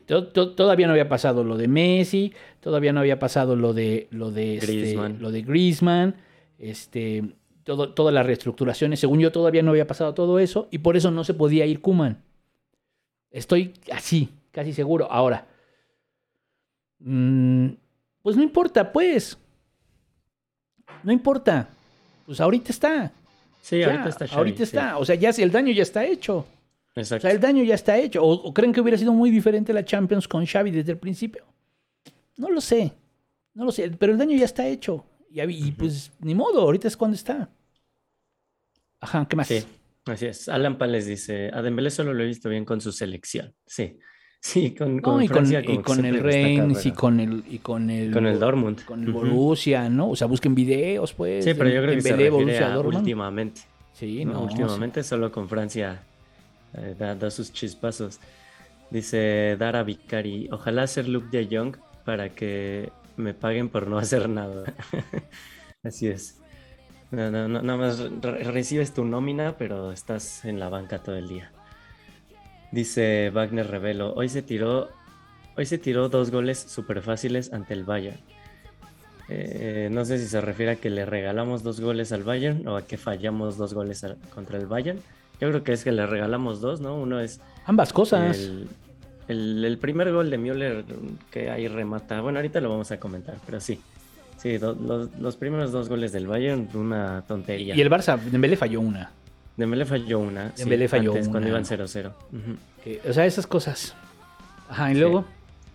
to- to- Todavía no había pasado lo de Messi, todavía no había pasado lo de lo de este, Griezmann. lo de Griezmann, este, todo, todas las reestructuraciones. Según yo, todavía no había pasado todo eso y por eso no se podía ir Kuman. Estoy así, casi seguro. Ahora, mm, pues no importa, pues. No importa. Pues ahorita está. Sí, Ya, ahorita está Xavi, ahorita sí. está. O sea, ya el daño ya está hecho. O Exacto. sea, el daño ya está hecho. ¿O, o creen que hubiera sido muy diferente la Champions con Xavi desde el principio? No lo sé. No lo sé. Pero el daño ya está hecho. Y, pues ni modo, ahorita es cuando está. Ajá, ¿qué más? Sí, así es. Alan Pales dice, a Dembélé solo lo he visto bien con su selección. Sí, sí, con, No, con y con, y que el Reims y con el, y con el Con el Dortmund. con el. Borussia, ¿no? O sea, busquen videos, pues. Sí, pero yo creo que se Dembélé, refiere Borussia a últimamente. Sí, ¿no? no. últimamente solo con Francia eh, da, da sus chispazos. Dice Dara Vicari, ojalá ser Luke de Jong para que me paguen por no hacer nada. Así es. No, no, no, nada más re- recibes tu nómina, pero estás en la banca todo el día. Dice Wagner Revelo, hoy se tiró, hoy se tiró dos goles súper fáciles ante el Bayern. Eh, no sé si se refiere a que le regalamos dos goles al Bayern o a que fallamos dos goles al- contra el Bayern. Yo creo que es que le regalamos dos, ¿no? Uno es Ambas cosas. el, el- el primer gol de Müller que ahí remata. Bueno, ahorita lo vamos a comentar, pero sí. Sí, do- los, los primeros dos goles del Bayern, una tontería. Y el Barça, Dembélé falló una. Dembélé falló una. sí, Dembélé falló antes, cuando una. iban 0-0. Ujú. Que- o sea, esas cosas. Ajá, y luego.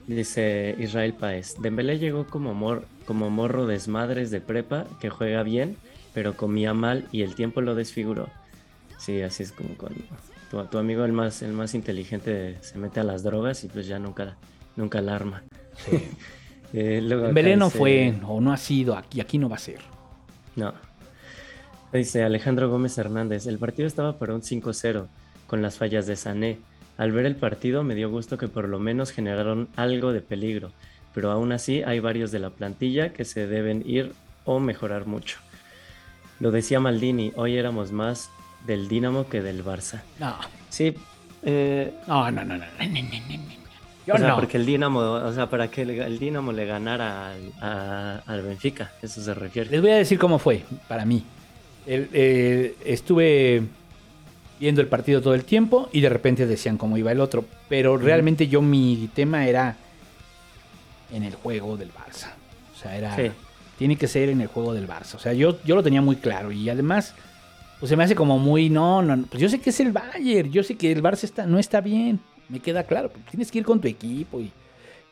Dice Israel Paez, Dembélé llegó como, mor- como morro desmadres de prepa que juega bien, pero comía mal y el tiempo lo desfiguró. Sí, así es como cuando tu, tu amigo el más, el más inteligente se mete a las drogas y pues ya nunca, nunca la arma. Eh, luego acá Belén no dice- fue o no ha sido aquí, aquí no va a ser. No. Dice Alejandro Gómez Hernández, el partido estaba para un 5-0 con las fallas de Sané. Al ver el partido me dio gusto que por lo menos generaron algo de peligro, pero aún así hay varios de la plantilla que se deben ir o mejorar mucho. Lo decía Maldini, hoy éramos más del Dinamo que del Barça. No. Sí. Eh, no, no, no, no, no, no, no o sea, porque el Dinamo, o sea, para que el, el Dinamo le ganara al, a, al Benfica, eso se refiere. Les voy a decir cómo fue, para mí. El- eh, estuve viendo el partido todo el tiempo y de repente decían cómo iba el otro. Pero realmente yo mi tema era en el juego del Barça. O sea, era... Sí. Tiene que ser en el juego del Barça. O sea, yo, yo lo tenía muy claro. Y además, pues se me hace como muy... No, no, pues yo sé que es el Bayern. Yo sé que el Barça está, no está bien. Me queda claro. Tienes que ir con tu equipo y,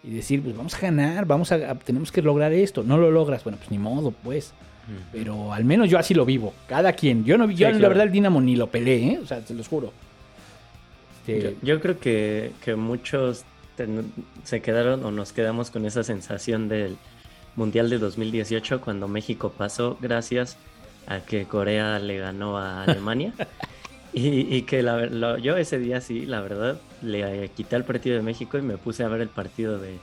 y decir, pues vamos a ganar. Vamos a, a- tenemos que lograr esto. No lo logras. Bueno, pues ni modo, pues. Pero al menos yo así lo vivo. Cada quien. Yo no yo Sí, la claro. verdad el Dinamo ni lo peleé, ¿eh? O sea, se los juro. Este, Yo, yo creo que, que muchos ten- se quedaron o nos quedamos con esa sensación del Mundial de 2018 cuando México pasó gracias a que Corea le ganó a Alemania. y, y que la ver- lo- yo ese día sí, la verdad, le quité el partido de México y me puse a ver el partido de,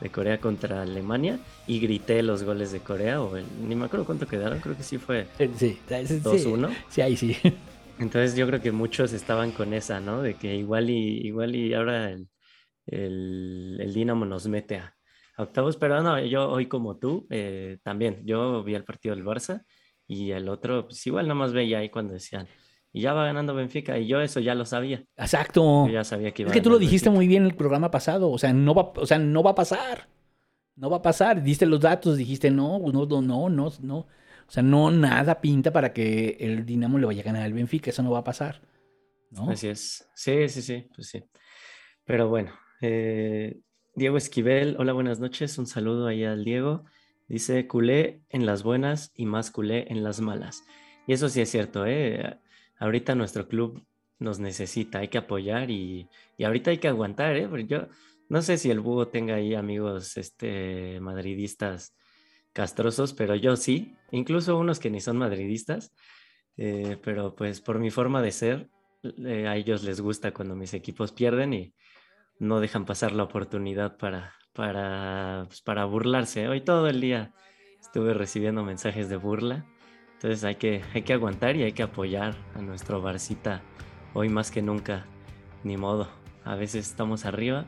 de Corea contra Alemania y grité los goles de Corea, o el- ni me acuerdo cuánto quedaron, creo que sí fue eh, sí, sí, sí, 2-1. Sí, ahí sí. Entonces yo creo que muchos estaban con esa, ¿no? De que igual y igual y ahora el, el, el Dinamo nos mete a, a octavos, pero no, yo hoy como tú, eh, también, yo vi el partido del Barça y el otro, pues igual nada más veía ahí cuando decían, y ya va ganando Benfica, y yo eso ya lo sabía, Exacto. yo ya sabía que iba Es que tú lo dijiste Benfica. muy bien en el programa pasado. O sea, no va, o sea, no va a pasar. No va a pasar. Diste los datos, dijiste no, no, no, no, no, no. O sea, no nada pinta para que el Dinamo le vaya a ganar al Benfica. Eso no va a pasar. ¿no? Así es. Sí, sí, sí, pues sí. Pero bueno, eh, Diego Esquivel, hola, buenas noches. Un saludo ahí al Diego. Dice, culé en las buenas y más culé en las malas. Y eso sí es cierto, ¿eh? Ahorita nuestro club nos necesita, hay que apoyar y, y ahorita hay que aguantar, ¿eh? Porque yo no sé si el búho tenga ahí amigos este, madridistas castrosos, pero yo sí, incluso unos que ni son madridistas, eh, pero pues por mi forma de ser, eh, a ellos les gusta cuando mis equipos pierden y no dejan pasar la oportunidad para, para, pues, para burlarse. Hoy todo el día estuve recibiendo mensajes de burla, entonces hay que, hay que aguantar y hay que apoyar a nuestro Barcita hoy más que nunca, ni modo. A veces estamos arriba.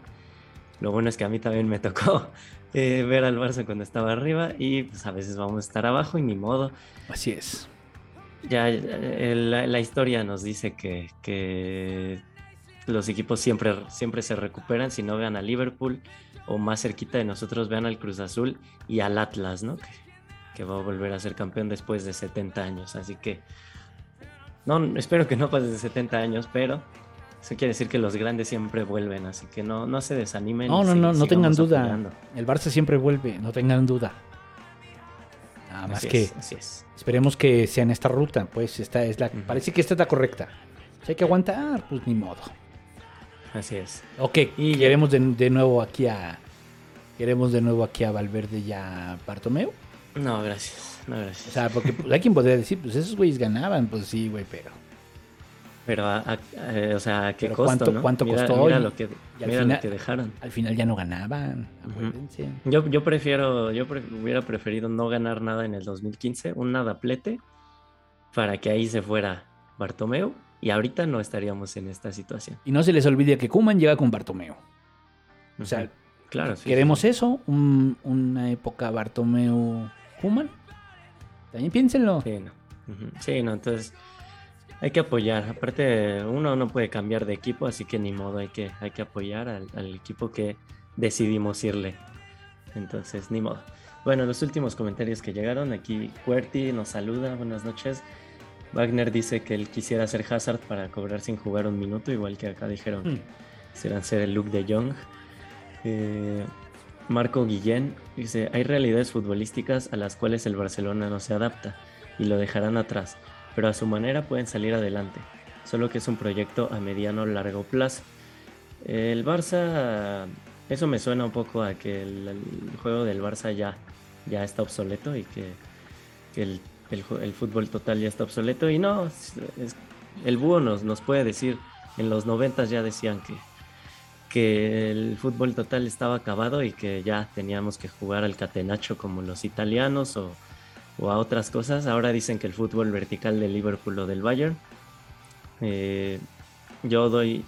Lo bueno es que a mí también me tocó eh, ver al Barça cuando estaba arriba y pues a veces vamos a estar abajo y ni modo Así es. ya eh, la, la historia nos dice que, que los equipos siempre, siempre se recuperan. Si no vean a Liverpool o más cerquita de nosotros vean al Cruz Azul y al Atlas, ¿no? Que, que va a volver a ser campeón después de 70 años. Así que no, espero que no pase de 70 años, pero eso quiere decir que los grandes siempre vuelven. Así que no, no se desanimen. No, no, no, no tengan duda. apoyando. El Barça siempre vuelve, no tengan duda. Nada más Así que es, así es. esperemos que sea en esta ruta. Pues esta es la. Ujú. Parece que esta es la correcta. Si hay que aguantar, pues ni modo. Así es. Ok, y queremos de, de nuevo aquí a. Queremos de nuevo aquí a Valverde y a Bartomeu. No, gracias. No, O gracias. sea, porque pues, hay quien podría decir, pues esos güeyes ganaban, pues sí, güey, pero. Pero, a- a- eh, o sea, ¿a qué Pero costo, ¿cuánto- no? cuánto Mira- costó? Mira, Y- lo que, y al mira final- lo que dejaron. Al final ya no ganaban, acuérdense. Yo, yo prefiero, yo pre- hubiera preferido no ganar nada en el 2015, un nadaplete, para que ahí se fuera Bartomeu y ahorita no estaríamos en esta situación. Y no se les olvide que Kuman llega con Bartomeu. O sea, claro, sí, ¿Queremos sí. eso? Un- una época Bartomeu Kuman. También piénsenlo. Sí, no. Ujú. Sí, no, entonces hay que apoyar. Aparte, uno no puede cambiar de equipo, así que ni modo, hay que, hay que apoyar al, al equipo que decidimos irle. Entonces, ni modo. Bueno, los últimos comentarios que llegaron, aquí Cuerti nos saluda, buenas noches. Wagner dice que él quisiera ser Hazard para cobrar sin jugar un minuto, igual que acá dijeron Hmm. que quisieran ser el look de Young. Eh, Marco Guillén dice, hay realidades futbolísticas a las cuales el Barcelona no se adapta y lo dejarán atrás, pero a su manera pueden salir adelante, solo que es un proyecto a mediano largo plazo. El Barça, eso me suena un poco a que el, juego del Barça ya, ya está obsoleto y que, el, el fútbol total ya está obsoleto y no, el búho nos, nos puede decir, en los noventas ya decían que, que el fútbol total estaba acabado y que ya teníamos que jugar al catenacho como los italianos o, a otras cosas. Ahora dicen que el fútbol vertical del Liverpool o del Bayern. Eh, yo doy,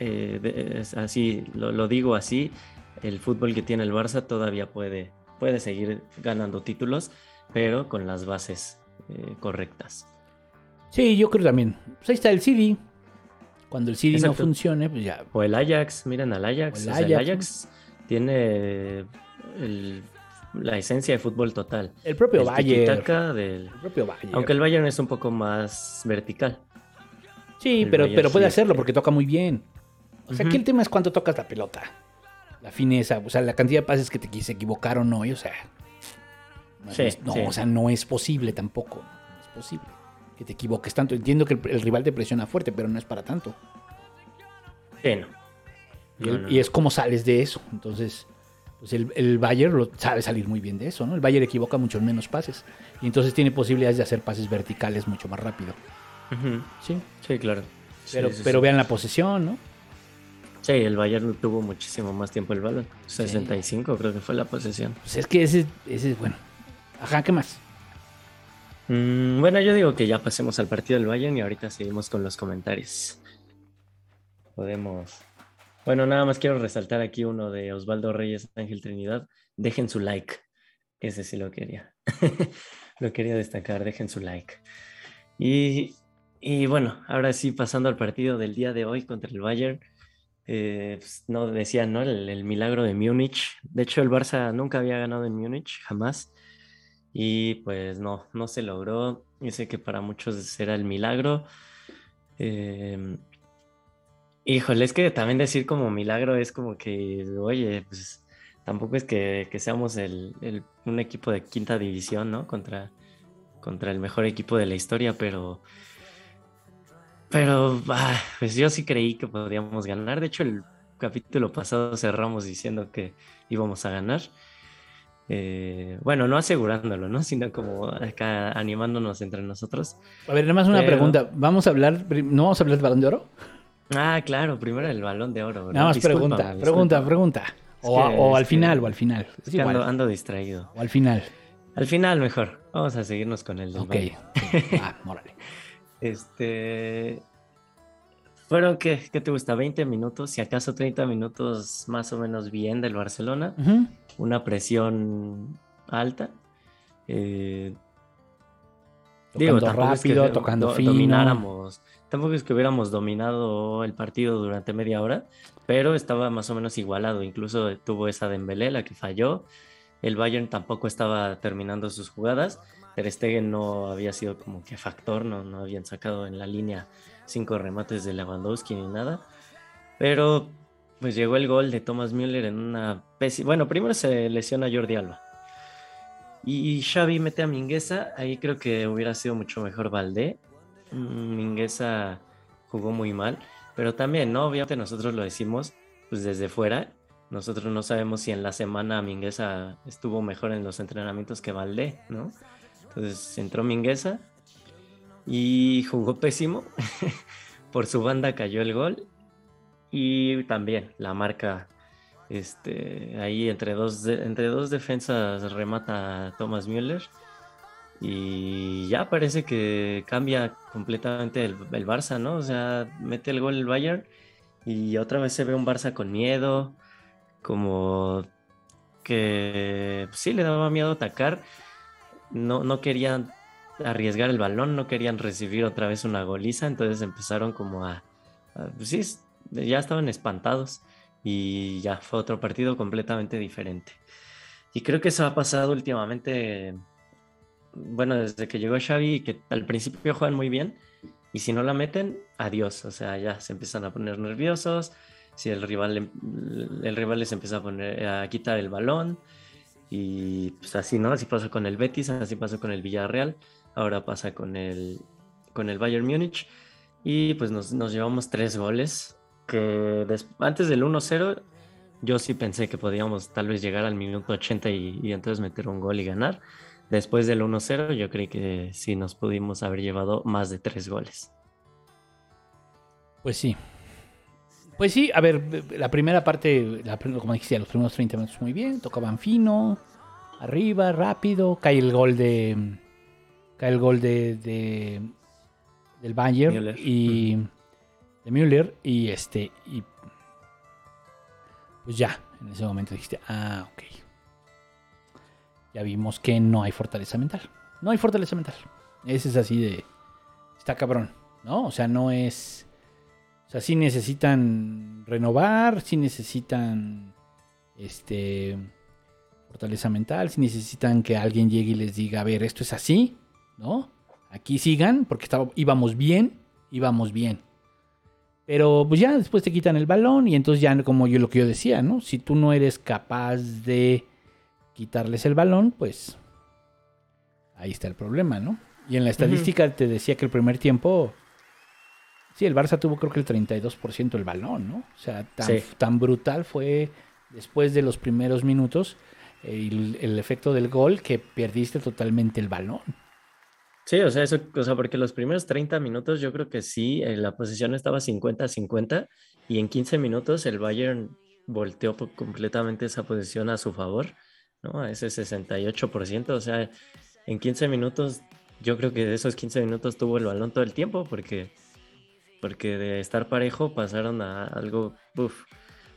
eh, así, lo, digo así, el fútbol que tiene el Barça todavía puede, puede seguir ganando títulos, pero con las bases eh, correctas. Sí, yo creo también. Pues ahí está el CD. Cuando el CD no funcione, pues ya. O el Ajax, miren al Ajax. El o sea, el Ajax, tiene el- la esencia de fútbol total. El propio El Bayern. del- El propio Bayern. Aunque el Bayern es un poco más vertical. Sí, pero, Bayern pero puede sí. hacerlo porque toca muy bien. O sea, aquí el tema es cuánto tocas la pelota. La fineza, o sea, la cantidad de pases que te quise equivocar o no, y, o sea. No, Sí, es- no, sí. o sea, no es posible tampoco. No es posible que te equivoques tanto. Entiendo que el, el rival te presiona fuerte, pero no es para tanto. Sí, no. Y, No, el- no, y no. es como sales de eso. Entonces, pues el, el Bayern lo sabe salir muy bien de eso, ¿no? El Bayern equivoca mucho menos pases. Y entonces tiene posibilidades de hacer pases verticales mucho más rápido. Sí. Sí, claro. Pero, Sí, sí, pero vean la posesión, ¿no? Sí, el Bayern tuvo muchísimo más tiempo el balón. 65 creo que fue la posesión. Pues es que ese, ese es bueno. Ajá, ¿qué más? Mm, bueno, yo digo que ya pasemos al partido del Bayern y ahorita seguimos con los comentarios. Podemos. Bueno, nada más quiero resaltar aquí uno de Osvaldo Reyes Ángel Trinidad. Dejen su like. Ese sí lo quería. lo quería destacar. Dejen su like. Y, y bueno, ahora sí, pasando al partido del día de hoy contra el Bayern. eh, pues, no decía, ¿no? El, el milagro de Múnich. De hecho, el Barça nunca había ganado en Múnich, jamás. Y pues no, no se logró. Sé que para muchos era el milagro. Eh, híjole, es que también decir como milagro es como que, oye, pues tampoco es que, que seamos el, el- un equipo de quinta división, ¿no? Contra, contra el mejor equipo de la historia, pero... Pero, ah, pues yo sí creí que podríamos ganar. De hecho, el capítulo pasado cerramos diciendo que íbamos a ganar. Eh, bueno, no asegurándolo, ¿no? Sino como acá animándonos entre nosotros. A ver, nada más una Pero- pregunta. ¿Vamos a hablar, no vamos a hablar del balón de oro? Ah, claro, primero el balón de oro. ¿verdad? Nada más pregunta, pregunta, pregunta. O, que- o al final, que- o al final. Es que ando, ando distraído. O al final. Al final mejor. Vamos a seguirnos con el del Ok. balón. Ah, órale. Este. Fueron, ¿qué, ¿qué te gusta? ¿20 minutos? Si acaso 30 minutos más o menos bien del Barcelona. Ujú. Una presión alta. Eh, Tocando tampoco es que rápido, do- tocando do- fino. Domináramos. Tampoco es que hubiéramos dominado el partido durante media hora, pero estaba más o menos igualado. Incluso tuvo esa Dembélé, la que falló. El Bayern tampoco estaba terminando sus jugadas. Ter Stegen no había sido como que factor, no, no habían sacado en la línea cinco remates de Lewandowski ni nada. Pero pues llegó el gol de Thomas Müller en una pésima... Bueno, primero se lesiona Jordi Alba. Y Xavi mete a Mingueza, ahí creo que hubiera sido mucho mejor Valdé. Mm, Mingueza jugó muy mal, pero también, ¿no? Obviamente nosotros lo decimos pues desde fuera. Nosotros no sabemos si en la semana Mingueza estuvo mejor en los entrenamientos que Valdé, ¿no? Entonces entró Mingueza y jugó pésimo. Por su banda cayó el gol y también la marca este, ahí entre dos, entre dos defensas remata Thomas Müller. Y ya parece que cambia completamente el, el Barça, ¿no? O sea, mete el gol el Bayern y otra vez se ve un Barça con miedo, como que pues, sí le daba miedo atacar. No, no querían arriesgar el balón, no querían recibir otra vez una goliza, entonces empezaron como a, a- pues sí, ya estaban espantados y ya fue otro partido completamente diferente. Y creo que eso ha pasado últimamente, bueno, desde que llegó Xavi, que al principio juegan muy bien y si no la meten, adiós, o sea, ya se empiezan a poner nerviosos, si el rival, el rival les empieza a, poner, a quitar el balón. Y pues así, ¿no? Así pasó con el Betis, así pasó con el Villarreal, ahora pasa con el, con el Bayern Múnich. Y pues nos, nos llevamos tres goles, que des- antes del 1-0 yo sí pensé que podíamos tal vez llegar al minuto 80 y, y entonces meter un gol y ganar. Después del 1-0 yo creí que sí nos pudimos haber llevado más de tres goles. Pues sí. Pues sí, a ver, la primera parte, la como dijiste, los primeros 30 minutos muy bien, tocaban fino, arriba, rápido, cae el gol de. Cae el gol de. de- del Bayern y. de Müller y este. Y. Pues ya, en ese momento dijiste, ah, ok. Ya vimos que no hay fortaleza mental. No hay fortaleza mental. Ese es así de. Está cabrón, ¿no? O sea, no es. O sea, sí necesitan renovar, sí necesitan este fortaleza mental, sí necesitan que alguien llegue y les diga, a ver, esto es así, ¿no? Aquí sigan, porque estaba, íbamos bien, íbamos bien. Pero pues ya después te quitan el balón y entonces ya como yo lo que yo decía, ¿no? Si tú no eres capaz de quitarles el balón, pues ahí está el problema, ¿no? Y en la estadística te decía que el primer tiempo Sí, el Barça tuvo creo que el 32% del balón, ¿no? O sea, tan, Sí. tan brutal fue después de los primeros minutos el, el efecto del gol que perdiste totalmente el balón. Sí, o sea, eso, o sea, porque los primeros 30 minutos yo creo que sí, eh, la posición estaba 50-50 y en 15 minutos el Bayern volteó completamente esa posición a su favor, ¿no? A ese 68%, o sea, en 15 minutos, yo creo que de esos 15 minutos tuvo el balón todo el tiempo porque, porque de estar parejo pasaron a algo, uf,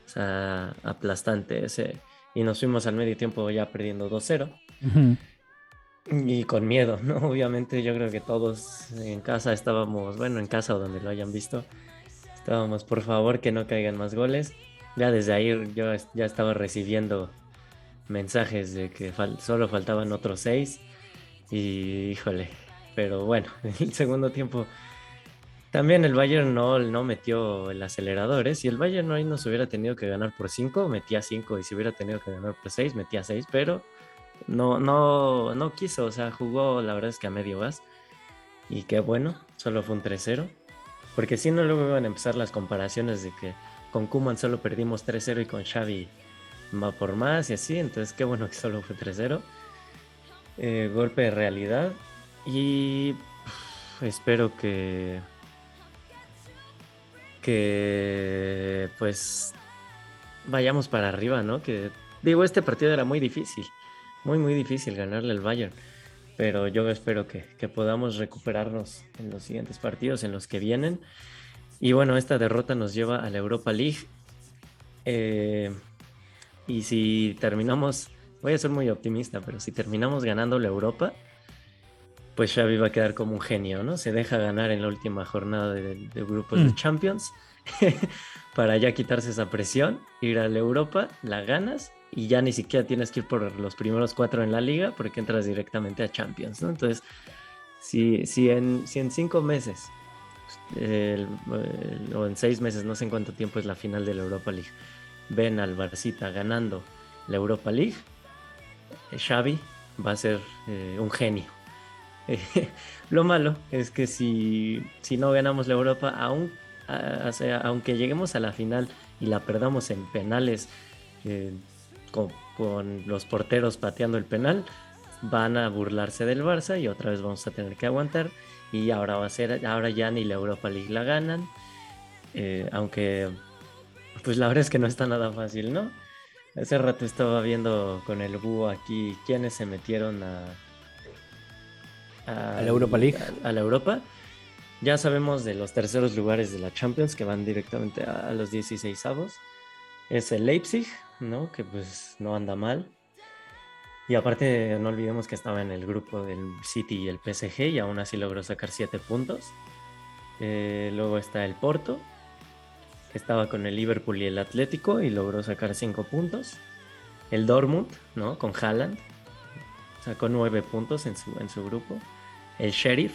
o sea, aplastante ese, y nos fuimos al medio tiempo ya perdiendo 2-0. Y con miedo, ¿no? Obviamente yo creo que todos en casa estábamos, bueno, en casa o donde lo hayan visto, estábamos, por favor, que no caigan más goles. Ya desde ahí yo ya estaba recibiendo mensajes de que solo faltaban otros seis. Y híjole, pero bueno, en el segundo tiempo también el Bayern no, no metió el acelerador, ¿eh? Si el Bayern hoy nos hubiera tenido que ganar por cinco, metía cinco. Y si hubiera tenido que ganar por seis, metía seis. Pero no, no, no quiso, o sea, jugó la verdad es que a medio gas. Y qué bueno, solo fue un 3-0. Porque si no, luego iban a empezar las comparaciones de que con Kuman solo perdimos 3-0 y con Xavi va por más y así. Entonces, qué bueno que solo fue 3-0. Eh, golpe de realidad. Y espero que. Que pues vayamos para arriba, ¿no? Que digo, este partido era muy difícil muy, muy difícil ganarle al Bayern. Pero yo espero que, que podamos recuperarnos en los siguientes partidos, en los que vienen. Y bueno, esta derrota nos lleva a la Europa League. Eh, y si terminamos, voy a ser muy optimista, pero si terminamos ganando la Europa, pues Xavi va a quedar como un genio, ¿no? Se deja ganar en la última jornada de, de grupos de Mm. Champions para ya quitarse esa presión, ir a la Europa, la ganas y ya ni siquiera tienes que ir por los primeros cuatro en la liga porque entras directamente a Champions. Entonces, si, si, en, si en cinco meses o en seis meses, no sé en cuánto tiempo es la final de la Europa League, ven al Barcita ganando la Europa League, Xavi va a ser eh, un genio. Lo malo es que si, si no ganamos la Europa, aún, aunque lleguemos a la final y la perdamos en penales, eh, con, con los porteros pateando el penal, van a burlarse del Barça y otra vez vamos a tener que aguantar. Y ahora va a ser, ahora ya ni la Europa League la ganan. Eh, aunque, pues la verdad es que no está nada fácil, ¿no? Hace rato estaba viendo con el búho aquí quiénes se metieron a, ¿A la Europa League? A, a la Europa. Ya sabemos de los terceros lugares de la Champions que van directamente a, a los 16 avos. Es el Leipzig, ¿no? Que pues no anda mal. Y aparte, no olvidemos que estaba en el grupo del City y el PSG y aún así logró sacar 7 puntos. Eh, luego está el Porto, que estaba con el Liverpool y el Atlético y logró sacar 5 puntos. El Dortmund, ¿no? Con Haaland, sacó 9 puntos en su, en su grupo. El Sheriff,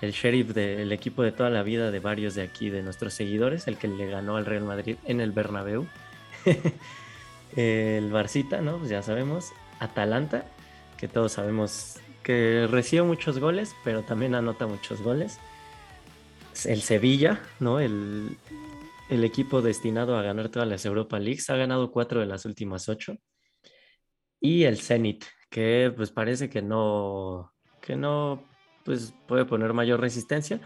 el sheriff del equipo de toda la vida de varios de aquí, de nuestros seguidores, el que le ganó al Real Madrid en el Bernabéu. el Barcita, ¿no? Pues ya sabemos. Atalanta, que todos sabemos que recibe muchos goles, pero también anota muchos goles. El Sevilla, ¿no? El, el equipo destinado a ganar todas las Europa Leagues, ha ganado cuatro de las últimas ocho. Y el Zenit, que pues parece que no, que no pues puede poner mayor resistencia,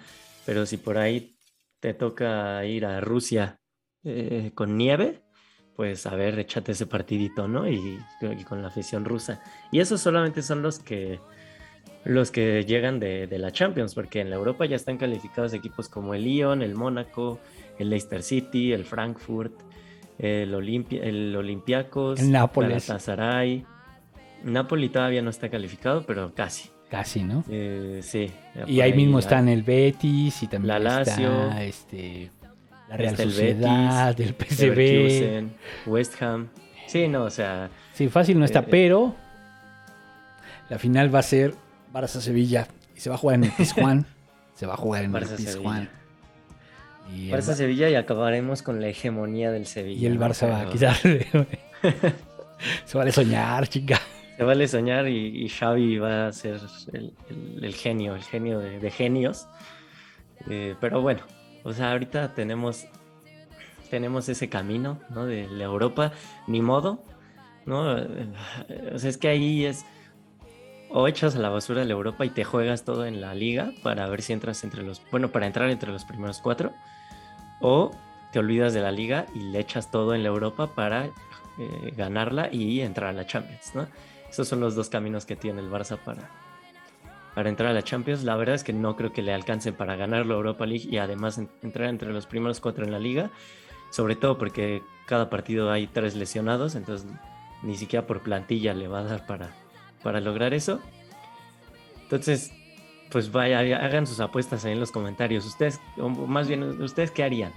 pero si por ahí te toca ir a Rusia eh, con nieve, pues a ver, échate ese partidito, ¿no? Y, y con la afición rusa. Y esos solamente son los que los que llegan de, de, la Champions, porque en la Europa ya están calificados equipos como el Lyon, el Mónaco, el Leicester City, el Frankfurt, el, Olimpia, el Olympiacos, el Nápoles. Galatasaray. Napoli todavía no está calificado, pero casi. Casi, ¿no? Eh, sí. Y ahí, ahí mismo están el Betis y también la Lazio, está este, la Real Sociedad, el, Betis, el PSV, West Ham. Sí, no, o sea. Sí, fácil no está, eh, pero la final va a ser Barça Sevilla y se va a jugar en el Pizjuán. se va a jugar en Barça el Pizjuán. Y Barça el... Sevilla y acabaremos con la hegemonía del Sevilla. Y el Barça ¿no? va a quitarle. se vale soñar, chica. Se vale soñar y, y Xavi va a ser el, el, el genio, el genio de, de genios. Eh, pero bueno, o sea, ahorita tenemos, tenemos ese camino, ¿no? De la Europa, ni modo, ¿no? O sea, es que ahí es o echas a la basura la Europa y te juegas todo en la liga para ver si entras entre los, bueno, para entrar entre los primeros cuatro, o te olvidas de la liga y le echas todo en la Europa para eh, ganarla y entrar a la Champions, ¿no? Esos son los dos caminos que tiene el Barça para, para entrar a la Champions. La verdad es que no creo que le alcancen para ganar la Europa League y además en, entrar entre los primeros cuatro en la liga, sobre todo porque cada partido hay tres lesionados, entonces ni siquiera por plantilla le va a dar para, para lograr eso. Entonces, pues vaya, hagan sus apuestas ahí en los comentarios. Ustedes, o más bien, ¿ustedes qué harían?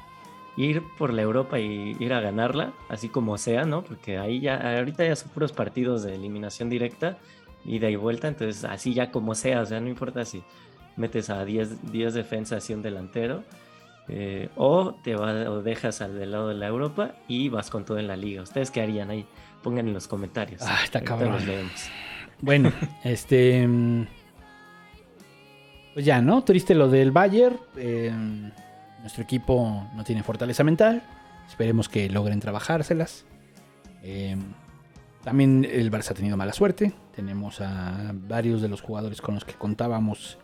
Ir por la Europa y ir a ganarla, así como sea, ¿no? Porque ahí ya, ahorita ya son puros partidos de eliminación directa, ida y vuelta, entonces así ya como sea, o sea, no importa si metes a 10, 10 defensas y un delantero, eh, o te vas, o dejas al del lado de la Europa y vas con todo en la liga. ¿Ustedes qué harían ahí? Pongan en los comentarios. Ah, está cabrón. Bueno, este. Pues ya, ¿no? Triste lo del Bayern. Eh, nuestro equipo no tiene fortaleza mental. Esperemos que logren trabajárselas. Eh, también el Barça ha tenido mala suerte. Tenemos a varios de los jugadores con los que contábamos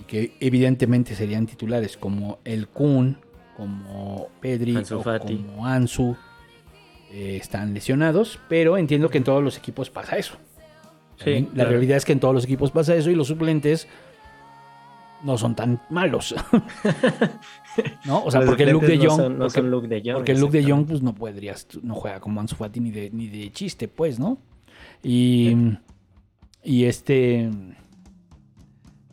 y que evidentemente serían titulares, como el Kun, como Pedri, Ansu o Fati. como Ansu. eh, están lesionados, pero entiendo que en todos los equipos pasa eso. La claro. realidad es que en todos los equipos pasa eso y los suplentes no son tan malos. ¿No? O sea, Los porque Luke de Jong, no son, no porque, son Luke de Jong. porque Luke de exactamente. Jong pues no podrías, no juega como Ansu Fati ni de, ni de chiste, pues, ¿no? Y, y este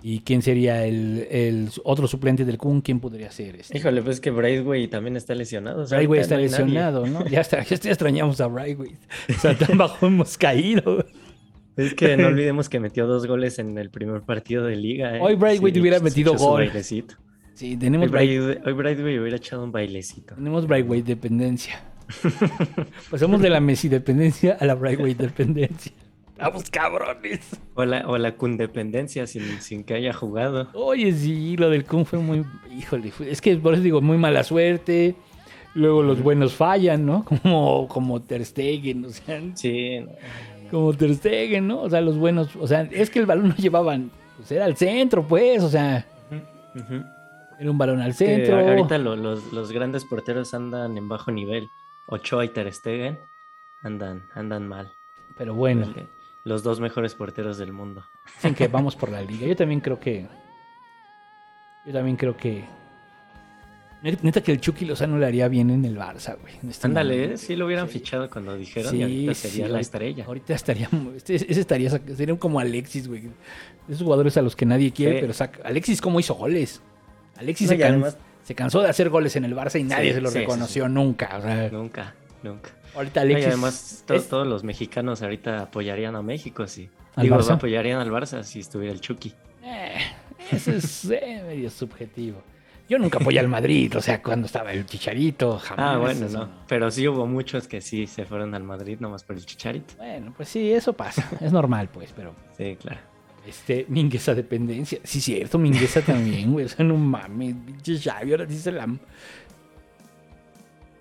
¿Y quién sería el, el otro suplente del Kun? ¿Quién podría ser? Este? Híjole, pues es que Braithwaite también está lesionado. o sea, ahorita está no hay nadie. lesionado, ¿no? Ya, está, ya extrañamos a Brightway. O sea, tan bajo hemos caído. Es que no olvidemos que metió dos goles en el primer partido de liga. ¿eh? Hoy Braithwaite hubiera se metido gol. Sí, Hoy tenemos, Braithwaite, hoy Braithwaite hubiera echado un bailecito. tenemos Brightway dependencia. Pasamos de la Messi dependencia a la Brightway dependencia. Vamos cabrones. O la, o la cundependencia sin, sin que haya jugado. Oye, sí, lo del Kun fue muy. Híjole, es que por eso digo, muy mala suerte. Luego los buenos fallan, ¿no? Como, como Ter Stegen, o sea, Sí, no. como Ter Stegen, ¿no? O sea, los buenos, o sea, es que el balón no llevaban, pues era al centro, pues, o sea, era un balón al Que centro. ahorita lo- los, los grandes porteros andan en bajo nivel. Ochoa y Ter Stegen andan, andan mal. Pero bueno, Los dos mejores porteros del mundo. dicen que vamos por la liga. Yo también creo que. Yo también creo que. Neta que el Chucky Lozano le haría bien en el Barça, güey. este Ándale, momento. ¿eh? sí lo hubieran fichado cuando dijeron Sí, y ahorita sí, sería la estrella. Ahorita estaría. Este, ese estaría. Sería como Alexis, güey. Esos jugadores a los que nadie quiere, pero saca. Alexis, ¿cómo hizo goles? Alexis No, se, y can- además- se cansó de hacer goles en el Barça y nadie se lo reconoció nunca. O sea, Nunca, nunca. Ahorita Alexis. además to- es- todos los mexicanos ahorita apoyarían a México, sí. ¿Al Digo, Barça? apoyarían al Barça si estuviera el Chucky. Eh, Eso es eh, medio subjetivo. Yo nunca apoyé al Madrid, o sea, cuando estaba el Chicharito, jamás. Ah, bueno, eso no. Pero sí hubo muchos que sí se fueron al Madrid nomás por el chicharito. Bueno, pues sí, eso pasa. Es normal, pues, pero. Sí, claro. Este, Mingueza dependencia. Sí, cierto, Mingueza también, güey. O sea, no mames, pinche Xavi, ahora dice la.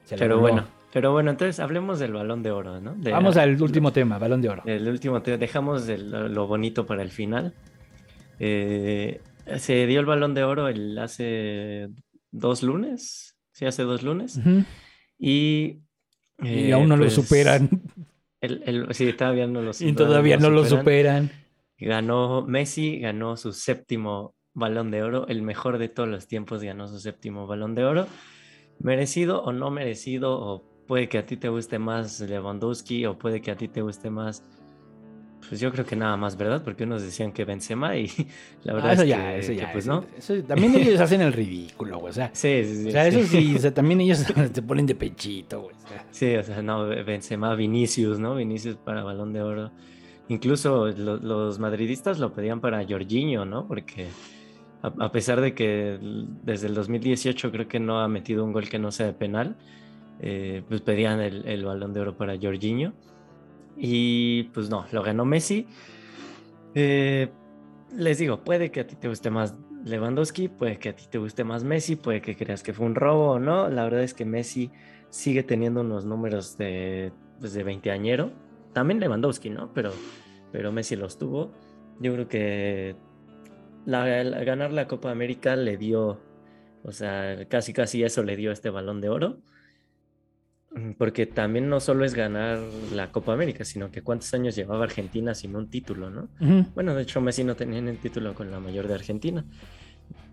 Se la Pero bueno, pero bueno, entonces hablemos del balón de oro, ¿no? De- Vamos al último tema, balón de oro. El último, te- dejamos el- lo, bonito para el final. Eh, se dio el balón de oro el, hace dos lunes, sí, hace dos lunes. Y, Y eh, aún no lo pues, superan. el- el- sí, todavía no lo Y todavía no lo superan. Ganó Messi, ganó su séptimo balón de oro, el mejor de todos los tiempos ganó su séptimo balón de oro. Merecido o no merecido, o puede que a ti te guste más Lewandowski, o puede que a ti te guste más, pues yo creo que nada más, ¿verdad? Porque unos decían que Benzema y la verdad Ah, eso es ya, que, eso que, ya. pues no. eso- también ellos hacen el ridículo, güey. O sea, Sí, sí, sí. o sea, eso sí, o sea, también ellos se ponen de pechito, güey. o sea. Sí, o sea, no, Benzema, Vinicius, ¿no? Vinicius para Balón de Oro. Incluso lo- los madridistas lo pedían para Jorginho, ¿no? Porque a, a pesar de que desde el 2018 creo que no ha metido un gol que no sea de penal, eh, pues pedían el, Balón de Oro para Jorginho. Y pues no, lo ganó Messi. Eh, les digo, puede que a ti te guste más Lewandowski, puede que a ti te guste más Messi, puede que creas que fue un robo o no. La verdad es que Messi sigue teniendo unos números de, pues, de 20 añero. También Lewandowski, ¿no? Pero, pero Messi los tuvo. Yo creo que la- ganar la Copa América le dio, o sea, casi casi eso le dio este balón de oro. Porque también no solo es ganar la Copa América, sino que cuántos años llevaba Argentina sin un título, ¿no? Bueno, de hecho Messi no tenía el título con la mayor de Argentina.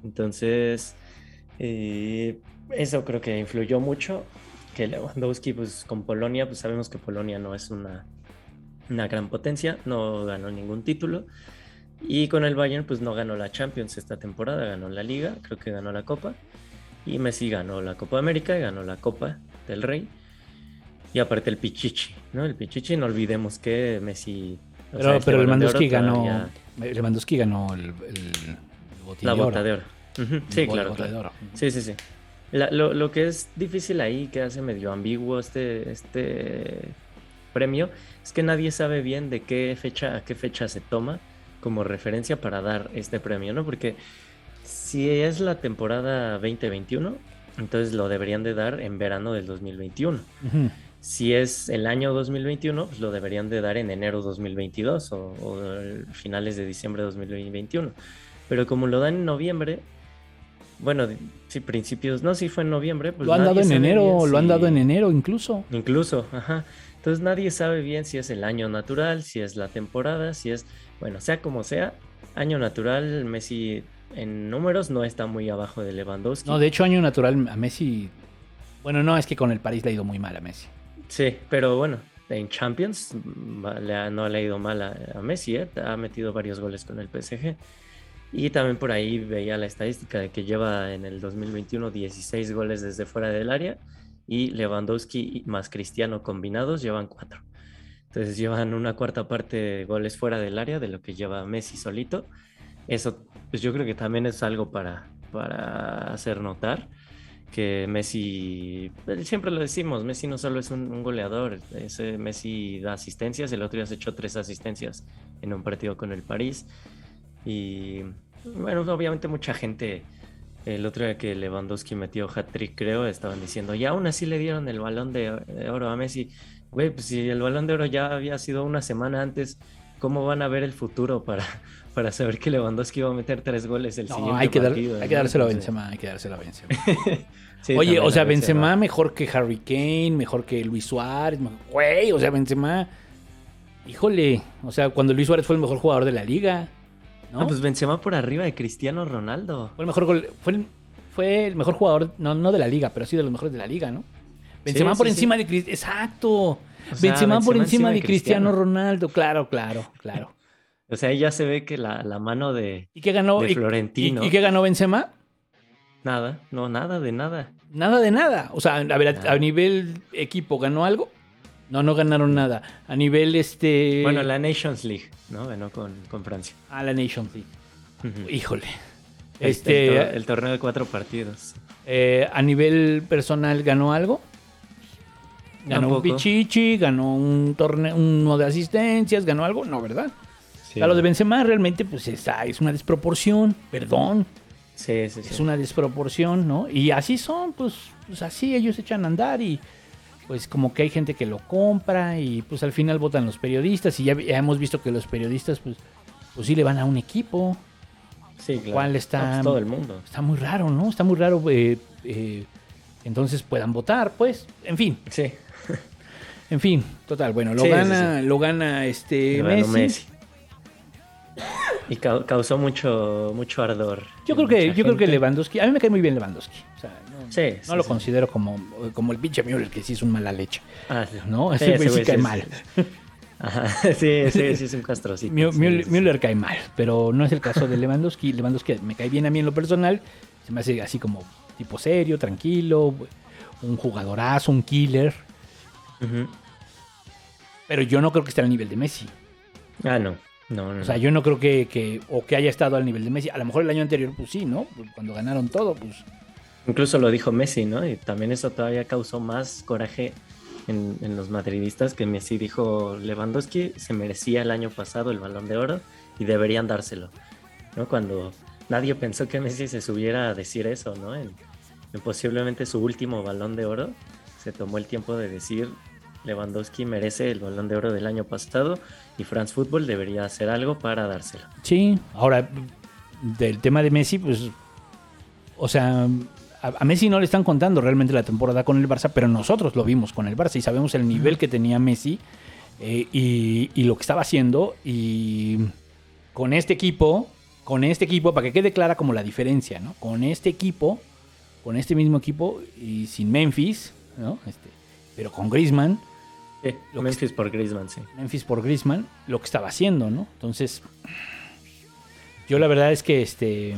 Entonces, eh, eso creo que influyó mucho. Que Lewandowski, pues con Polonia, pues sabemos que Polonia no es una, una gran potencia, no ganó ningún título. Y con el Bayern, pues no ganó la Champions esta temporada, ganó la Liga, creo que ganó la Copa. Y Messi ganó la Copa América y ganó la Copa del Rey. Y aparte el Pichichi, ¿no? El Pichichi, no olvidemos que Messi... Pero, sea, este pero de Lewandowski ganó. todavía- Lewandowski ganó el, el botín La de bota de oro. El Sí, claro, bota de claro. oro. Sí, sí, sí. La- lo, lo que es difícil ahí, que hace medio ambiguo este, este premio, es que nadie sabe bien de qué fecha a qué fecha se toma como referencia para dar este premio, ¿no? Porque si es la temporada 2021, entonces lo deberían de dar en verano del 2021. Ujú. Si es el año 2021, pues lo deberían de dar en enero 2022 o, o finales de diciembre 2021. Pero como lo dan en noviembre, bueno, sí, principios, no, sí fue en noviembre. Pues lo han dado en enero, bien lo han si- dado en enero incluso. Incluso, ajá. Entonces nadie sabe bien si es el año natural, si es la temporada, si es, bueno, sea como sea, año natural, Messi en números no está muy abajo de Lewandowski. No, de hecho, año natural a Messi. Bueno, no, es que con el París le ha ido muy mal a Messi. Sí, pero bueno, en Champions mm, no le ha ido mal a, a Messi, ¿eh? ha metido varios goles con el PSG. Y también por ahí veía la estadística de que lleva en el 2021 16 goles desde fuera del área y Lewandowski más Cristiano combinados llevan 4. Entonces llevan una cuarta parte de goles fuera del área de lo que lleva Messi solito. Eso pues yo creo que también es algo para, para hacer notar que Messi, siempre lo decimos, Messi no solo es un, goleador, ese Messi da asistencias, el otro día se echó tres asistencias en un partido con el París. Y bueno, obviamente mucha gente, el otro día que Lewandowski metió hat-trick, creo, estaban diciendo, y aún así le dieron el balón de, de oro a Messi. Güey, pues si el balón de oro ya había sido una semana antes, ¿cómo van a ver el futuro para, para saber que Lewandowski va a meter tres goles el No, siguiente hay que, dar- partido? hay que dárselo a Benzema, hay que dárselo a Benzema. sí, Oye, o sea, Benzema mejor que Harry Kane, mejor que Luis Suárez, güey, o sea, Benzema, híjole, o sea, cuando Luis Suárez fue el mejor jugador de la liga, ¿no? No, pues Benzema por arriba de Cristiano Ronaldo. Fue el mejor gol- fue el, fue el mejor jugador, no, no de la liga, pero sí de los mejores de la liga, ¿no? Benzema Sí, por sí, encima de Cristiano, exacto. O sea, Benzema, por encima encima de Cristiano. Ronaldo, claro, claro, claro. O sea, ahí ya se ve que la, la mano de ¿Y qué ganó? De Florentino. ¿Y, y qué ganó Benzema? nada, no, nada de nada. Nada de nada. O sea, a ver, a, nivel equipo, ¿ganó algo? No, no ganaron nada. A nivel este. Bueno, la Nations League, ¿no? Ganó con, con Francia. Ah, la Nations League. Híjole. Este, el, tor- el torneo de cuatro partidos. eh, a nivel personal, ¿ganó algo? Ganó un. Pichichi, ganó un torneo, uno de asistencias, ganó algo, no, ¿verdad? Sí, A lo de Benzema realmente pues está, es una desproporción, perdón, sí, sí, sí. es una desproporción, ¿no? Y así son, pues, pues así ellos echan a andar y pues como que hay gente que lo compra y pues al final votan los periodistas y ya, ya hemos visto que los periodistas pues, pues sí le van a un equipo, Sí, claro. ¿Cuál está- No, pues todo el mundo. está muy raro, ¿no? Está muy raro, eh, eh, entonces puedan votar, pues, en fin, Sí. en fin, total, bueno, lo Sí, sí, gana, lo gana este ganó Messi. Y cau- causó mucho, mucho ardor. Yo creo que, yo creo que. Lewandowski, a mí me cae muy bien Lewandowski. O sea, no, Sí, no sí, lo sí. considero como, como el pinche Müller, que sí es un mala leche. Ah, sí. ¿no? Sí, Ese güey sí cae mal. sí. Ajá, sí, sí, sí, es un castrocito. Müller, cae mal, pero no es el caso de Lewandowski. Lewandowski me cae bien a mí en lo personal. Se me hace así como tipo serio, tranquilo, un jugadorazo, un killer. Pero yo no creo que esté al nivel de Messi. Ah, no. No, no. O sea, yo no creo que, que- o que haya estado al nivel de Messi. A lo mejor el año anterior, pues sí, ¿no? Cuando ganaron todo, pues Incluso lo dijo Messi, ¿no? Y también eso todavía causó más coraje en, en los madridistas que Messi dijo Lewandowski se merecía el año pasado el balón de oro y deberían dárselo, ¿no? Cuando nadie pensó que Messi se subiera a decir eso, ¿no? En, en posiblemente su último balón de oro se tomó el tiempo de decir Lewandowski merece el balón de oro del año pasado y France Football debería hacer algo para dárselo. Sí, ahora, del tema de Messi, pues, o sea, a, Messi no le están contando realmente la temporada con el Barça, pero nosotros lo vimos con el Barça y sabemos el nivel que tenía Messi eh, y, y lo que estaba haciendo y con este equipo, con este equipo, para que quede clara como la diferencia, ¿no? Con este equipo, con este mismo equipo y sin Memphis, ¿no? Este, pero con Griezmann, Sí, Lo que- Memphis por Griezmann, sí. Memphis por Griezmann, lo que estaba haciendo, ¿no? Entonces, yo la verdad es que este,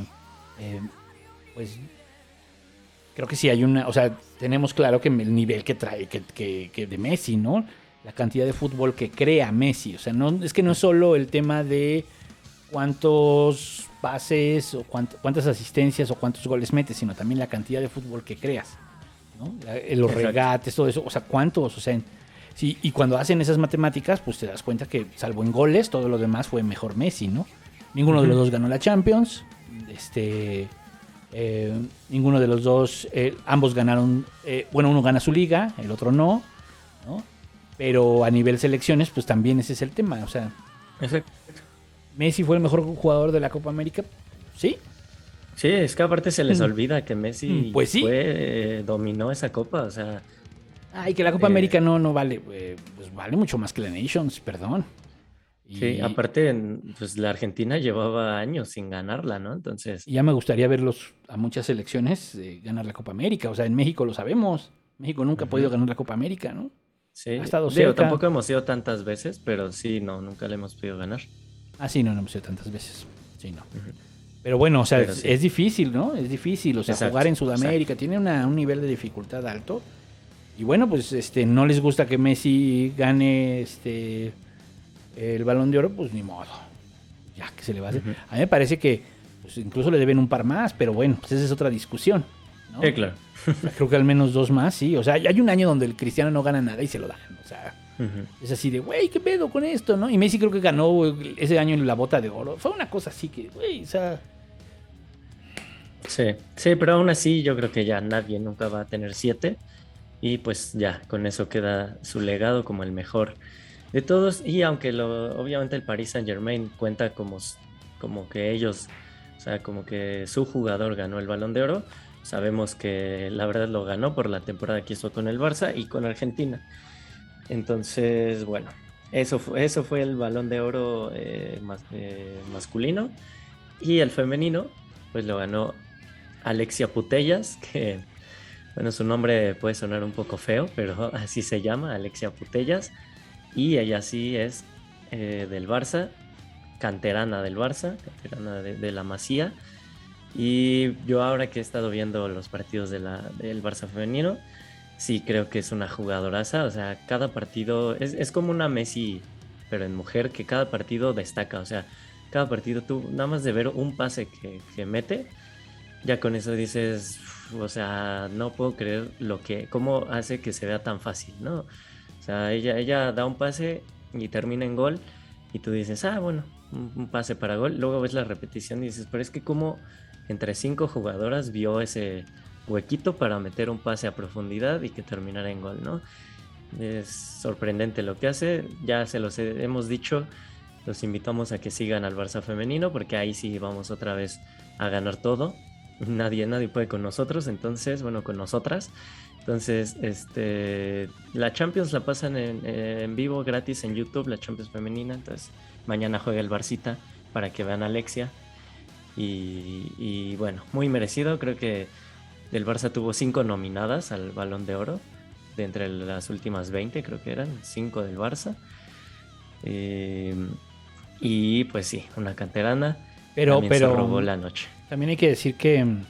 eh, pues, creo que sí hay una, o sea, tenemos claro que el nivel que trae, que, que- que de Messi, ¿no? La cantidad de fútbol que crea Messi, o sea, no, es que no es solo el tema de cuántos pases o cuánt- cuántas asistencias o cuántos goles metes, sino también la cantidad de fútbol que creas, ¿no? La- eh, los Exacto. regates, todo eso, o sea, cuántos, o sea, en- Sí, y cuando hacen esas matemáticas, pues te das cuenta que, salvo en goles, todo lo demás fue mejor Messi, ¿no? Ninguno de los dos ganó la Champions. Este. eh, ninguno de los dos. eh, ambos ganaron. eh, bueno, uno gana su liga, el otro no, ¿no? Pero a nivel selecciones, pues también ese es el tema. O sea, Exacto. Messi fue el mejor jugador de la Copa América. Sí, Sí, es que aparte se les Mm. olvida que Messi Mm, pues sí. fue, eh, dominó esa copa, o sea, Ay, que la Copa Eh, América no, no vale. eh, pues vale mucho más que la Nations, perdón. Y- sí, aparte, pues la Argentina llevaba años sin ganarla, ¿no? Entonces, ya me gustaría verlos a muchas selecciones eh, ganar la Copa América. O sea, en México lo sabemos. México nunca ha podido ganar la Copa América, ¿no? sí, ha estado digo, cerca. tampoco hemos ido tantas veces, pero sí, no, nunca le hemos podido ganar. Ah, sí, no, no hemos ido tantas veces. Sí, no. Pero bueno, o sea, es, sí. es difícil, ¿no? Es difícil. O sea, Exacto, jugar en Sudamérica tiene una- un nivel de dificultad alto. Y bueno, pues este no les gusta que Messi gane este el balón de oro, pues ni modo. Ya, que se le va a hacer? A mí me parece que pues, incluso le deben un par más, pero bueno, pues esa es otra discusión. ¿no? Sí, claro. Creo que al menos dos más, sí. O sea, hay un año donde el Cristiano no gana nada y se lo dan. O sea, es así de, güey, ¿qué pedo con esto, no? Y Messi creo que ganó ese año en la bota de oro. Fue una cosa así que, güey, o sea, Sí, sí, pero aún así yo creo que ya nadie nunca va a tener siete y pues ya, con eso queda su legado como el mejor de todos y aunque lo, obviamente el Paris Saint Germain cuenta como, como que ellos, o sea, como que su jugador ganó el balón de oro, sabemos que la verdad lo ganó por la temporada que hizo con el Barça y con Argentina. Entonces, bueno, eso fue, eso fue el balón de oro eh, eh, masculino y el femenino, pues lo ganó Alexia Putellas, que bueno, su nombre puede sonar un poco feo, pero así se llama, Alexia Putellas. Y ella sí es eh, del Barça, canterana del Barça, canterana de, la Masía. Y yo ahora que he estado viendo los partidos del Barça femenino, sí creo que es una jugadoraza. O sea, cada partido es, es como una Messi, pero en mujer, que cada partido destaca. O sea, cada partido tú, nada más de ver un pase que, que mete, ya con eso dices, "Uf, o sea, no puedo creer lo que, cómo hace que se vea tan fácil, ¿no? O sea, ella, ella da un pase y termina en gol y tú dices, ah, bueno, un, pase para gol. Luego ves la repetición y dices, pero es que como entre cinco jugadoras vio ese huequito para meter un pase a profundidad y que terminara en gol, ¿no? Es sorprendente lo que hace, ya se los he- hemos dicho, los invitamos a que sigan al Barça femenino porque ahí sí vamos otra vez a ganar todo. Nadie, nadie puede con nosotros, entonces, bueno, con nosotras. Entonces, este, la Champions la pasan en, en vivo gratis en YouTube, la Champions femenina. Entonces, mañana juega el Barcita para que vean a Alexia. Y, y bueno, muy merecido. Creo que el Barça tuvo cinco nominadas al Balón de Oro. De entre las últimas 20, creo que eran cinco del Barça. Eh, y pues sí, una canterana. Pero, también pero se robó la noche. También hay que decir que mm,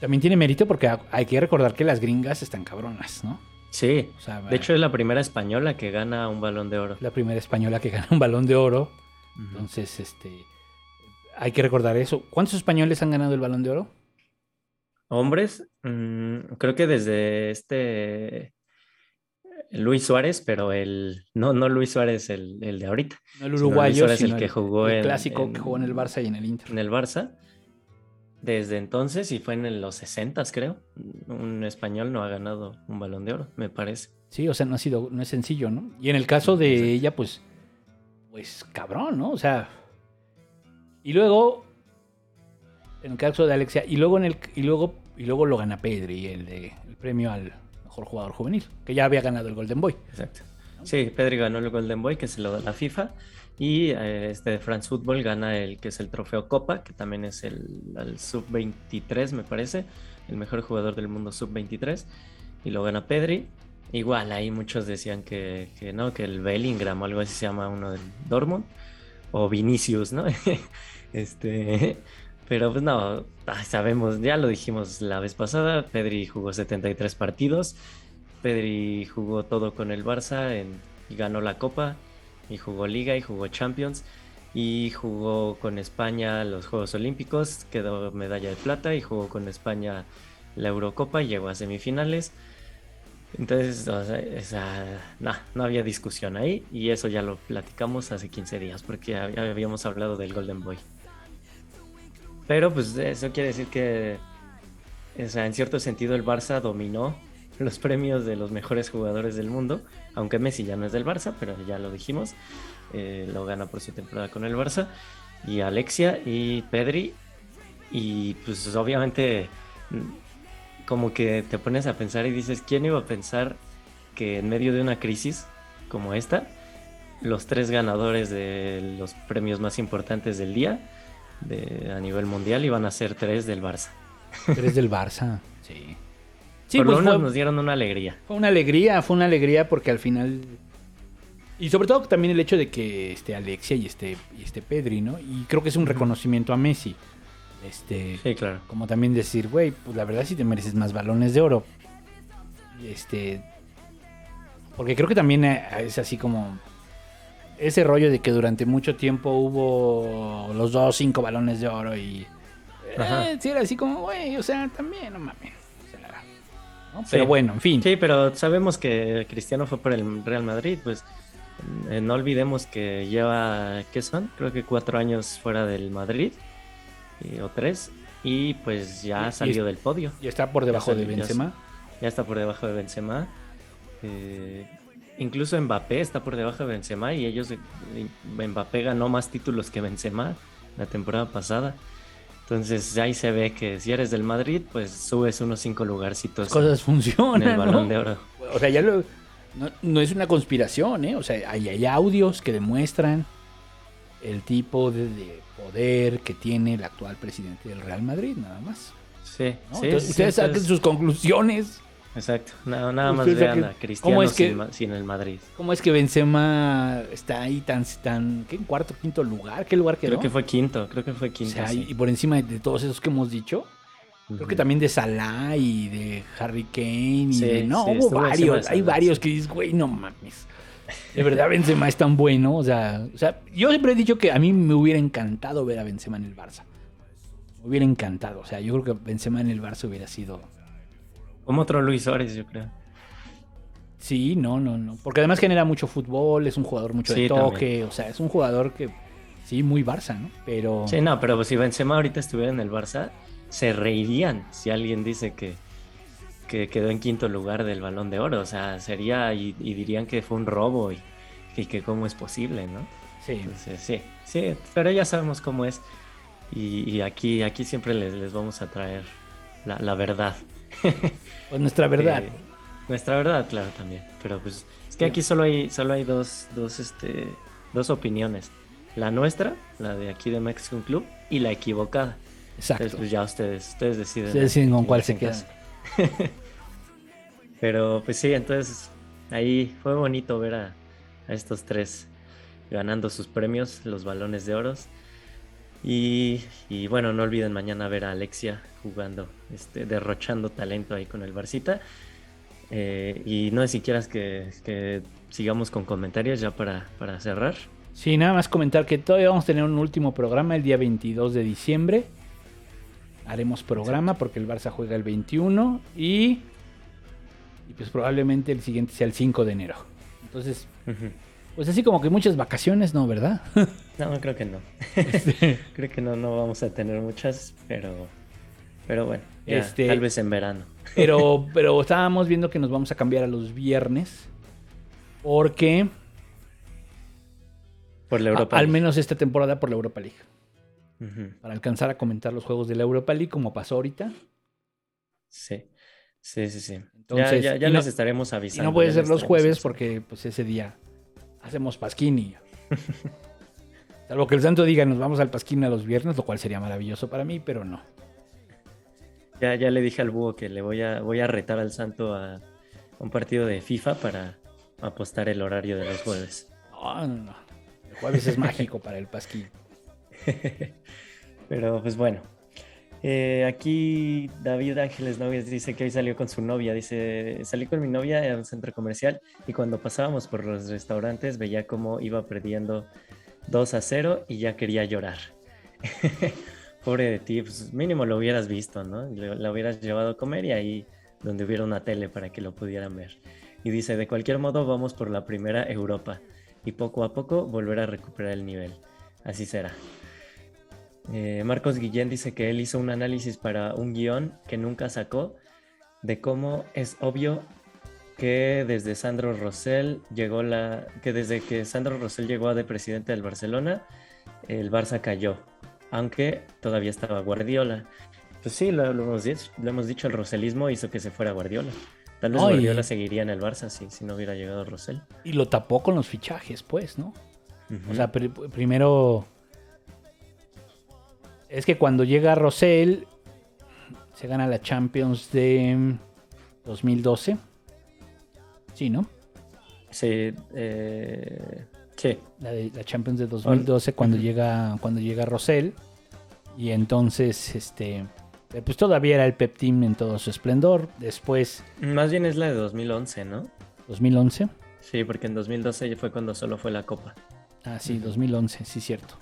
también tiene mérito porque ha- hay que recordar que las gringas están cabronas, ¿no? Sí, O sea, de hecho es la primera española que gana un balón de oro. la primera española que gana un balón de oro. Entonces, este, hay que recordar eso. ¿Cuántos españoles han ganado el balón de oro? Hombres, mm, creo que desde este Luis Suárez, pero el no, no Luis Suárez, el, el de ahorita, No el Luis uruguayo, Suárez, el que jugó el en- clásico en- que jugó en el Barça y en el Inter. en el Barça. Desde entonces, y fue en los 60 creo, un español no ha ganado un balón de oro, me parece. Sí, o sea, no ha sido, no es sencillo, ¿no? Y en el caso de ella, pues, pues cabrón, ¿no? O sea, y luego, en el caso de Alexia, y luego en el, y luego, y luego lo gana Pedri, el de el premio al mejor jugador juvenil, que ya había ganado el Golden Boy. Exacto. Sí, Pedri ganó el Golden Boy, que se lo da la FIFA. Y eh, este de France Football gana el que es el trofeo Copa, que también es el, el sub-23, me parece. El mejor jugador del mundo sub-23. Y lo gana Pedri. Igual, ahí muchos decían que, que no, que el Bellingham o algo así se llama uno del Dortmund. O Vinicius, ¿no? este. Pero pues no, ah, sabemos, ya lo dijimos la vez pasada. Pedri jugó 73 partidos. Pedri jugó todo con el Barça y ganó la Copa, y jugó Liga y jugó Champions, y jugó con España los Juegos Olímpicos, quedó medalla de plata, y jugó con España la Eurocopa y llegó a semifinales. Entonces, nah, no había discusión ahí, y eso ya lo platicamos hace 15 días, porque ya habíamos hablado del Golden Boy. Pero pues eso quiere decir que, o sea, en cierto sentido el Barça dominó los premios de los mejores jugadores del mundo, aunque Messi ya no es del Barça, pero ya lo dijimos, eh, lo gana por su temporada con el Barça, y Alexia y Pedri, y pues obviamente como que te pones a pensar y dices, ¿quién iba a pensar que en medio de una crisis como esta, los tres ganadores de los premios más importantes del día de, a nivel mundial iban a ser tres del Barça? Eres del Barça, sí. Sí, por lo menos fue, nos dieron una alegría. fue una alegría, fue una alegría porque al final... Y sobre todo también el hecho de que esté Alexia y esté, y esté Pedri, ¿no? Y creo que es un reconocimiento a Messi. Este, Sí, claro. como también decir, güey, pues la verdad sí te mereces más balones de oro. Y este. Porque creo que también eh, es así como. Ese rollo de que durante mucho tiempo hubo los dos, cinco balones de oro y. Eh, sí, era así como, güey, o sea, también, no mames. Pero bueno, en fin. Sí, pero sabemos que Cristiano fue por el Real Madrid, pues eh, no olvidemos que lleva, ¿qué son? Creo que cuatro años fuera del Madrid, y- o tres, y pues ya salió es- del podio, Y está por debajo de salió, ya Benzema. ya está por debajo de Benzema. eh, incluso Mbappé está por debajo de Benzema y ellos, Mbappé ganó más títulos que Benzema la temporada pasada. Entonces ahí se ve que si eres del Madrid, pues subes unos cinco lugarcitos Las cosas en funcionan. el balón ¿no? de oro. O sea, ya lo. No, no es una conspiración, ¿eh? O sea, hay, hay audios que demuestran el tipo de, de poder que tiene el actual presidente del Real Madrid, nada más. Sí, ¿no? sí, Entonces, sí, ustedes saquen entonces- sus conclusiones. Exacto, nada, nada más vean a Cristiano ¿Cómo es que- sin, el Madrid. ¿Cómo es que Benzema está ahí tan, tan ¿qué? en cuarto, quinto lugar? ¿Qué lugar quedó? Creo que fue quinto, creo que fue o quinto. sea, sí. y por encima de, de todos esos que hemos dicho, creo que también de Salah y de Harry Kane y Sí, de- no, sí, hubo varios, hay varios que dices, güey, no mames. De verdad Benzema es tan bueno, o sea, o sea, yo siempre he dicho que a mí me hubiera encantado ver a Benzema en el Barça. Me hubiera encantado. O sea, yo creo que Benzema en el Barça hubiera sido... Como otro Luis Suárez, yo creo. Sí, no, no, no. Porque además genera mucho fútbol, es un jugador mucho de toque. también. O sea, es un jugador que... Sí, muy Barça, ¿no? Pero... Sí, no, pero si Benzema ahorita estuviera en el Barça, se reirían si alguien dice que, que quedó en quinto lugar del Balón de Oro. O sea, sería y, y dirían que fue un robo y, y que cómo es posible, ¿no? Sí. Entonces, sí, sí, pero ya sabemos cómo es. Y, y aquí, aquí siempre les, les vamos a traer la, la verdad. Pues nuestra verdad. Eh, nuestra verdad, claro, también. Pero pues es que aquí solo hay, solo hay dos, dos, este, dos opiniones. La nuestra, la de aquí de Mexican Club, y la equivocada. Exacto. Entonces, pues ya ustedes, ustedes deciden. Ustedes deciden con cuál se quedan. Pero pues sí, entonces ahí fue bonito ver a, a estos tres ganando sus premios, los balones de oros. Y, y bueno, no olviden mañana ver a Alexia jugando, este, derrochando talento ahí con el Barcita. Eh, y no sé si quieras que, que sigamos con comentarios ya para, para cerrar. Sí, nada más comentar que todavía vamos a tener un último programa el día 22 de diciembre. Haremos programa porque el Barça juega el 21 y, y pues probablemente el siguiente sea el 5 de enero. Entonces. Pues así como que muchas vacaciones, ¿no? ¿Verdad? No, creo que no. Este, Creo que no, no vamos a tener muchas, pero, pero bueno, ya, Este- tal vez en verano. pero, pero estábamos viendo que nos vamos a cambiar a los viernes porque Por la a- Europa. al League. menos esta temporada por la Europa League. Para alcanzar a comentar los juegos de la Europa League como pasó ahorita. Sí, sí, sí, sí. Entonces, ya ya, ya no- les estaremos Y avisando. no puede ser los jueves avisando. porque pues ese día hacemos pasquini. Salvo que el santo diga nos vamos al pasquini a los viernes, lo cual sería maravilloso para mí, pero no. Ya, ya le dije al búho que le voy a, voy a retar al santo a un partido de FIFA para apostar el horario de los jueves. No, no, no. El jueves es mágico para el pasquini. Pero pues bueno. Eh, aquí David Ángeles Nogues dice que hoy salió con su novia. Dice, salí con mi novia a un centro comercial y cuando pasábamos por los restaurantes veía cómo iba perdiendo 2 a 0 y ya quería llorar. Pobre de ti, pues mínimo lo hubieras visto, ¿no? La hubieras llevado a comer y ahí donde hubiera una tele para que lo pudieran ver. Y dice, de cualquier modo vamos por la primera Europa y poco a poco volver a recuperar el nivel. Así será. Eh, Marcos Guillén dice que él hizo un análisis para un guion que nunca sacó de cómo es obvio que desde Sandro Rosell llegó la que desde que Sandro Rosell llegó a de presidente del Barcelona el Barça cayó aunque todavía estaba Guardiola pues sí lo, lo hemos dicho, lo hemos dicho el roselismo hizo que se fuera Guardiola tal vez Guardiola seguiría en el Barça si, si no hubiera llegado Rosell Y lo tapó con los fichajes, pues, ¿no? O sea, pri- primero. Es que cuando llega Rosell, se gana la Champions de mm, 2012. Sí, ¿no? sí, eh, sí La, de- la Champions de 2012 cuando llega cuando llega Rosell. Y entonces, este. eh, Pues todavía era el Pep Team en todo su esplendor. Después, más bien es la de 2011 ¿no? 2011. Sí, porque en 2012 fue cuando solo fue la Copa. Ah, sí, Ujú. 2011, sí, cierto.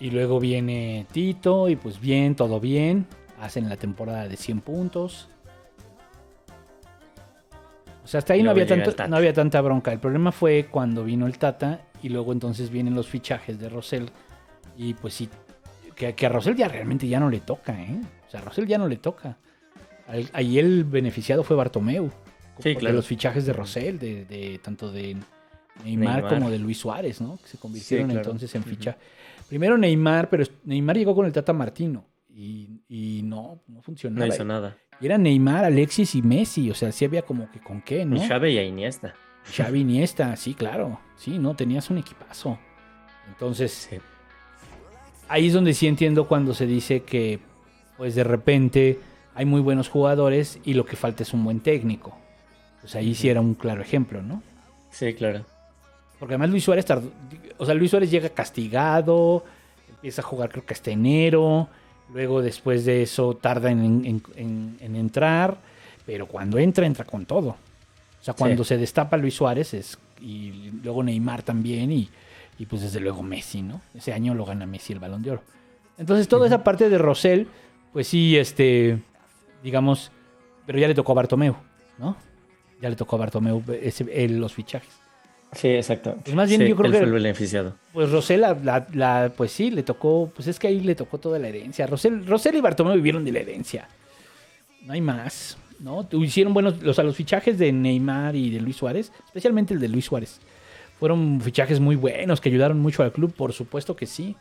Y luego viene Tito y pues bien, todo bien. Hacen la temporada de 100 puntos. O sea, hasta ahí no había, tanto, no había tanta bronca. El problema fue cuando vino el Tata y luego entonces vienen los fichajes de Rosell. Y pues sí, que, que a Rosell ya realmente ya no le toca, ¿eh? O sea, a Rosell ya no le toca. Al- ahí el beneficiado fue Bartomeu. Sí, porque claro. los fichajes de Rosell, de, de- tanto de Neymar, Neymar. como de Luis Suárez, ¿no? Que se convirtieron claro. entonces en ficha. Primero Neymar, pero Neymar llegó con el Tata Martino. Y, y no, no funcionaba. No hizo nada. Y era Neymar, Alexis y Messi. O sea, sí había como que con qué, ¿no? Y Xavi y Iniesta. Xavi Iniesta, sí, claro. Sí, no, tenías un equipazo. Entonces, Sí. ahí es donde sí entiendo cuando se dice que, pues de repente hay muy buenos jugadores y lo que falta es un buen técnico. Pues ahí sí era un claro ejemplo, ¿no? Sí, claro. Porque además Luis Suárez tardó- o sea, Luis Suárez llega castigado, empieza a jugar creo que hasta enero, luego después de eso tarda en, en- en- en entrar, pero cuando entra, entra con todo. O sea, cuando Sí. se destapa Luis Suárez es, y luego Neymar también, y y pues desde luego Messi, ¿no? Ese año lo gana Messi el balón de oro. Entonces toda esa parte de Rosell, pues sí, este, digamos, pero ya le tocó a Bartomeu, ¿no? Ya le tocó a Bartomeu ese- el- los fichajes. Sí, exacto. Pues más bien Sí, yo creo él que- fue el beneficiado. Pues Rosell, la, la- la- pues sí, le tocó, pues es que ahí le tocó toda la herencia. Rosell y Bartomeu vivieron de la herencia. No hay más, ¿no? Hicieron buenos, los, a los fichajes de Neymar y de Luis Suárez, especialmente el de Luis Suárez. Fueron fichajes muy buenos que ayudaron mucho al club, por supuesto que sí.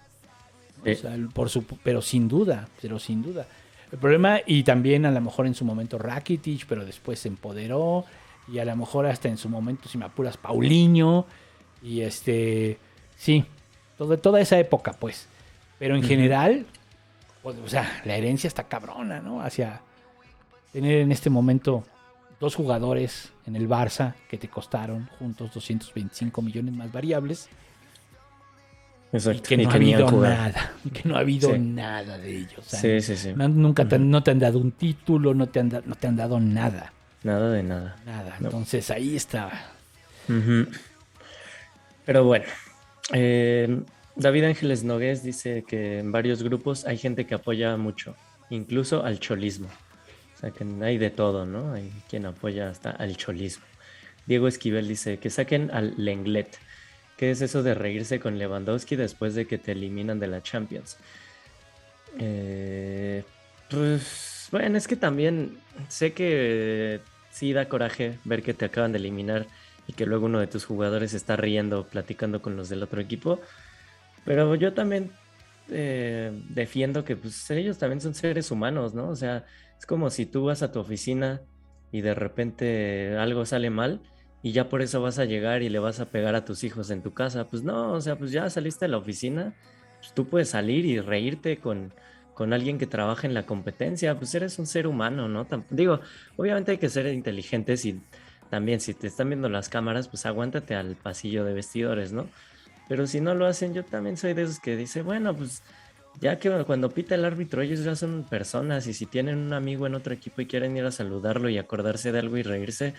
O Sí. sea, por su, pero sin duda, pero sin duda. El problema, y también a lo mejor en su momento Rakitic, pero después se empoderó, y a lo mejor hasta en su momento, si me apuras, Paulinho, y este, sí, todo, toda esa época, pues. Pero en general, pues, o sea, la herencia está cabrona, ¿no? Hacia tener en este momento dos jugadores en el Barça que te costaron juntos 225 millones más variables Exacto. y que no ha habido nada, y que no ha habido Sí. nada de ellos. Sí, sí, sí. no- nunca te, no te han dado un título, no te han, da- no te han dado nada, Nada de nada. nada. No. Entonces ahí. Ujú. Pero bueno, eh, David Ángeles Nogués dice que en varios grupos hay gente que apoya mucho, incluso al cholismo. O sea, que hay de todo, ¿no? Hay quien apoya hasta al cholismo. Diego Esquivel dice que saquen al Lenglet. ¿Qué es eso de reírse con Lewandowski después de que te eliminan de la Champions? Eh, pues bueno, es que también sé que sí da coraje ver que te acaban de eliminar y que luego uno de tus jugadores está riendo, platicando con los del otro equipo. Pero yo también eh, defiendo que pues, ellos también son seres humanos, ¿no? O sea, es como si tú vas a tu oficina y de repente algo sale mal y ya por eso vas a llegar y le vas a pegar a tus hijos en tu casa. Pues no, o sea, pues ya saliste de la oficina, pues tú puedes salir y reírte con, con alguien que trabaja en la competencia, pues eres un ser humano, ¿no? Digo, obviamente hay que ser inteligentes y también si te están viendo las cámaras, pues aguántate al pasillo de vestidores, ¿no? Pero si no lo hacen, yo también soy de esos que dice, bueno, pues ya que cuando pita el árbitro, ellos ya son personas y si tienen un amigo en otro equipo y quieren ir a saludarlo y acordarse de algo y reírse,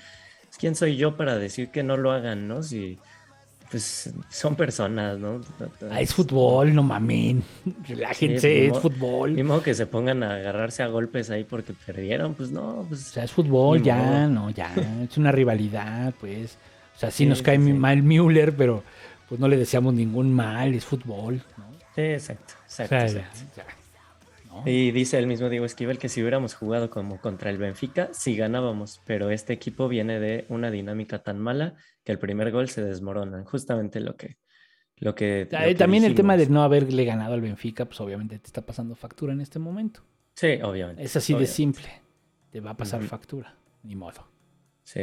pues, ¿quién soy yo para decir que no lo hagan, no? Si pues son personas, ¿no? Ah, es fútbol, no mamen. Relájense, Sí, es fútbol. Modo que se pongan a agarrarse a golpes ahí porque perdieron, pues no, O pues sea, es fútbol, ya, modo. no, ya. Es una rivalidad, pues. O sea, sí, Sí, nos cae sí, mal Müller, pero pues no le deseamos ningún mal, es fútbol, ¿no? exacto, O exacto, sea, exacto. ya, ya, ¿no? Y dice el mismo Diego Esquivel que si hubiéramos jugado como contra el Benfica, sí ganábamos, pero este equipo viene de una dinámica tan mala que el primer gol se desmorona, justamente lo que lo que, Ta- lo que También el tema de no haberle ganado al Benfica, pues obviamente te está pasando factura en este momento. Sí, obviamente. Es así de simple. Te va a pasar factura. Ni modo. Sí.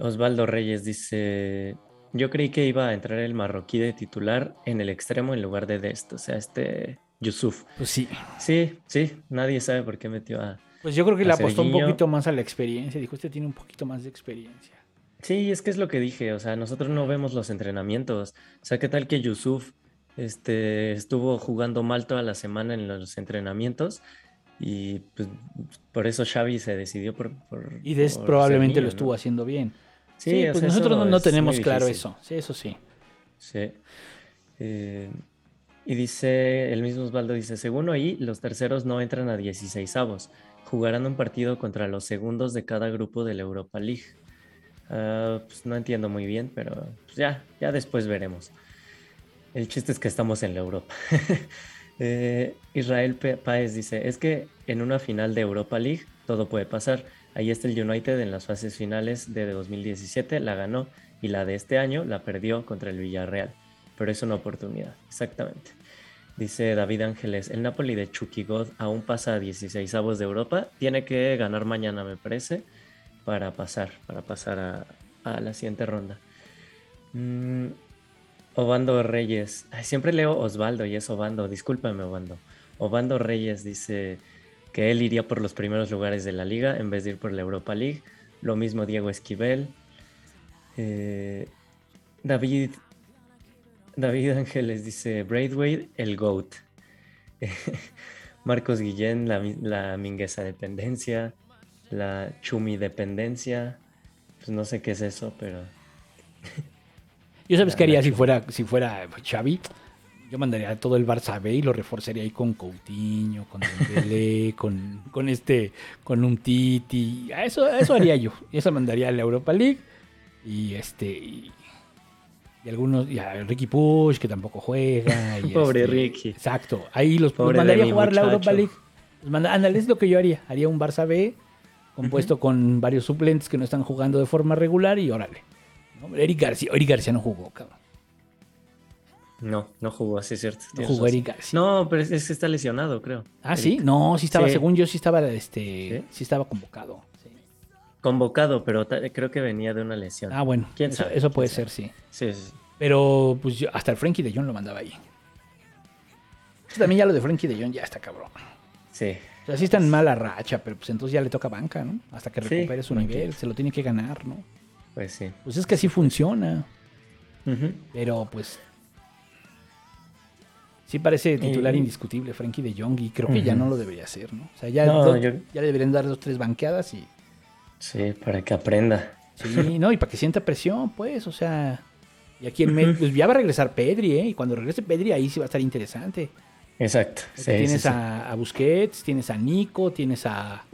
Osvaldo Reyes dice, yo creí que iba a entrar el marroquí de titular en el extremo en lugar de Dest, o sea, este Yusuf. Pues sí. Sí, sí, nadie sabe por qué metió a... Pues yo creo que le apostó un poquito más a la experiencia. Dijo, este tiene un poquito más de experiencia. Sí, es que es lo que dije, o sea, nosotros no vemos los entrenamientos. O sea, ¿qué tal que Yusuf este, estuvo jugando mal toda la semana en los entrenamientos? Y pues por eso Xavi se decidió por... por- Y Des por probablemente lo ¿no? estuvo haciendo bien. Sí, Sí, pues sea, nosotros no, tenemos claro eso. Sí, eso sí. Sí. Eh, y dice, el mismo Osvaldo dice, según oí, los terceros no entran a 16 avos. Jugarán un partido contra los segundos de cada grupo de la Europa League. Ah, pues no entiendo muy bien, pero pues ya, ya después veremos. El chiste es que estamos en la Europa. Eh, Israel Páez dice, es que en una final de Europa League todo puede pasar. Ahí está el United en las fases finales de 2017, la ganó y la de este año la perdió contra el Villarreal. Pero es una oportunidad, exactamente. Dice David Ángeles, el Napoli de Chucky God aún pasa a 16 avos de Europa. Tiene que ganar mañana, me parece, para pasar, para pasar a, la siguiente ronda. Mm, Obando Reyes, siempre leo Osvaldo y es Obando, discúlpame Obando. Obando Reyes dice que él iría por los primeros lugares de la liga en vez de ir por la Europa League. Lo mismo Diego Esquivel. Eh, David, David Ángeles dice Braithwaite, el GOAT. Marcos Guillén, la, la dependencia. La chumi dependencia. Pues no sé qué es eso, pero... Yo sabes qué haría si fuera, si fuera Xavi. Yo mandaría todo el Barça B y lo reforzaría ahí con Coutinho, con Dembélé, con, con este, con un Titi. Eso, eso haría yo. Y eso mandaría a la Europa League. Y este. Y, y algunos. Y a Ricky Push, que tampoco juega. y Pobre este, Ricky. Exacto. Ahí los, los mandaría a jugar la Europa. League. Los manda- ándale, es lo que yo haría. Haría un Barça B compuesto con varios suplentes que no están jugando de forma regular y órale. ¿no? Eric García, Eric García no jugó, cabrón. No, no jugó, sí es cierto. No jugó. Eric García. No, pero es, es que está lesionado, creo. Ah, Eric. sí, no, sí estaba, Sí. según yo sí estaba este, ¿Sí? sí, estaba convocado. sí. Convocado, pero creo que venía de una lesión. Ah, bueno, ¿Quién eso, sabe? eso puede ¿Quién ser, sí. Sí, sí. Pero pues yo- hasta el Frankie de Jong lo mandaba ahí. Pues, También ya lo de Frankie de Jong ya está cabrón. Sí. Sea, sí está en mala racha, pero pues entonces ya le toca banca, ¿no? Hasta que Sí, recupere su banquita. nivel, se lo tiene que ganar, ¿no? Pues sí. Pues es que así funciona. Pero pues. Sí parece titular indiscutible Frankie de Jong y creo que ya no lo debería hacer, ¿no? O sea, ya, No, do- yo- ya le deberían dar dos, tres banqueadas y. Sí, para que aprenda. Sí, no, y para que sienta presión, pues, o sea. Y aquí en medio, pues ya va a regresar Pedri, ¿eh? Y cuando regrese Pedri, ahí sí va a estar interesante. Exacto. Sí, tienes sí, sí. A, Busquets, tienes a Nico, tienes a.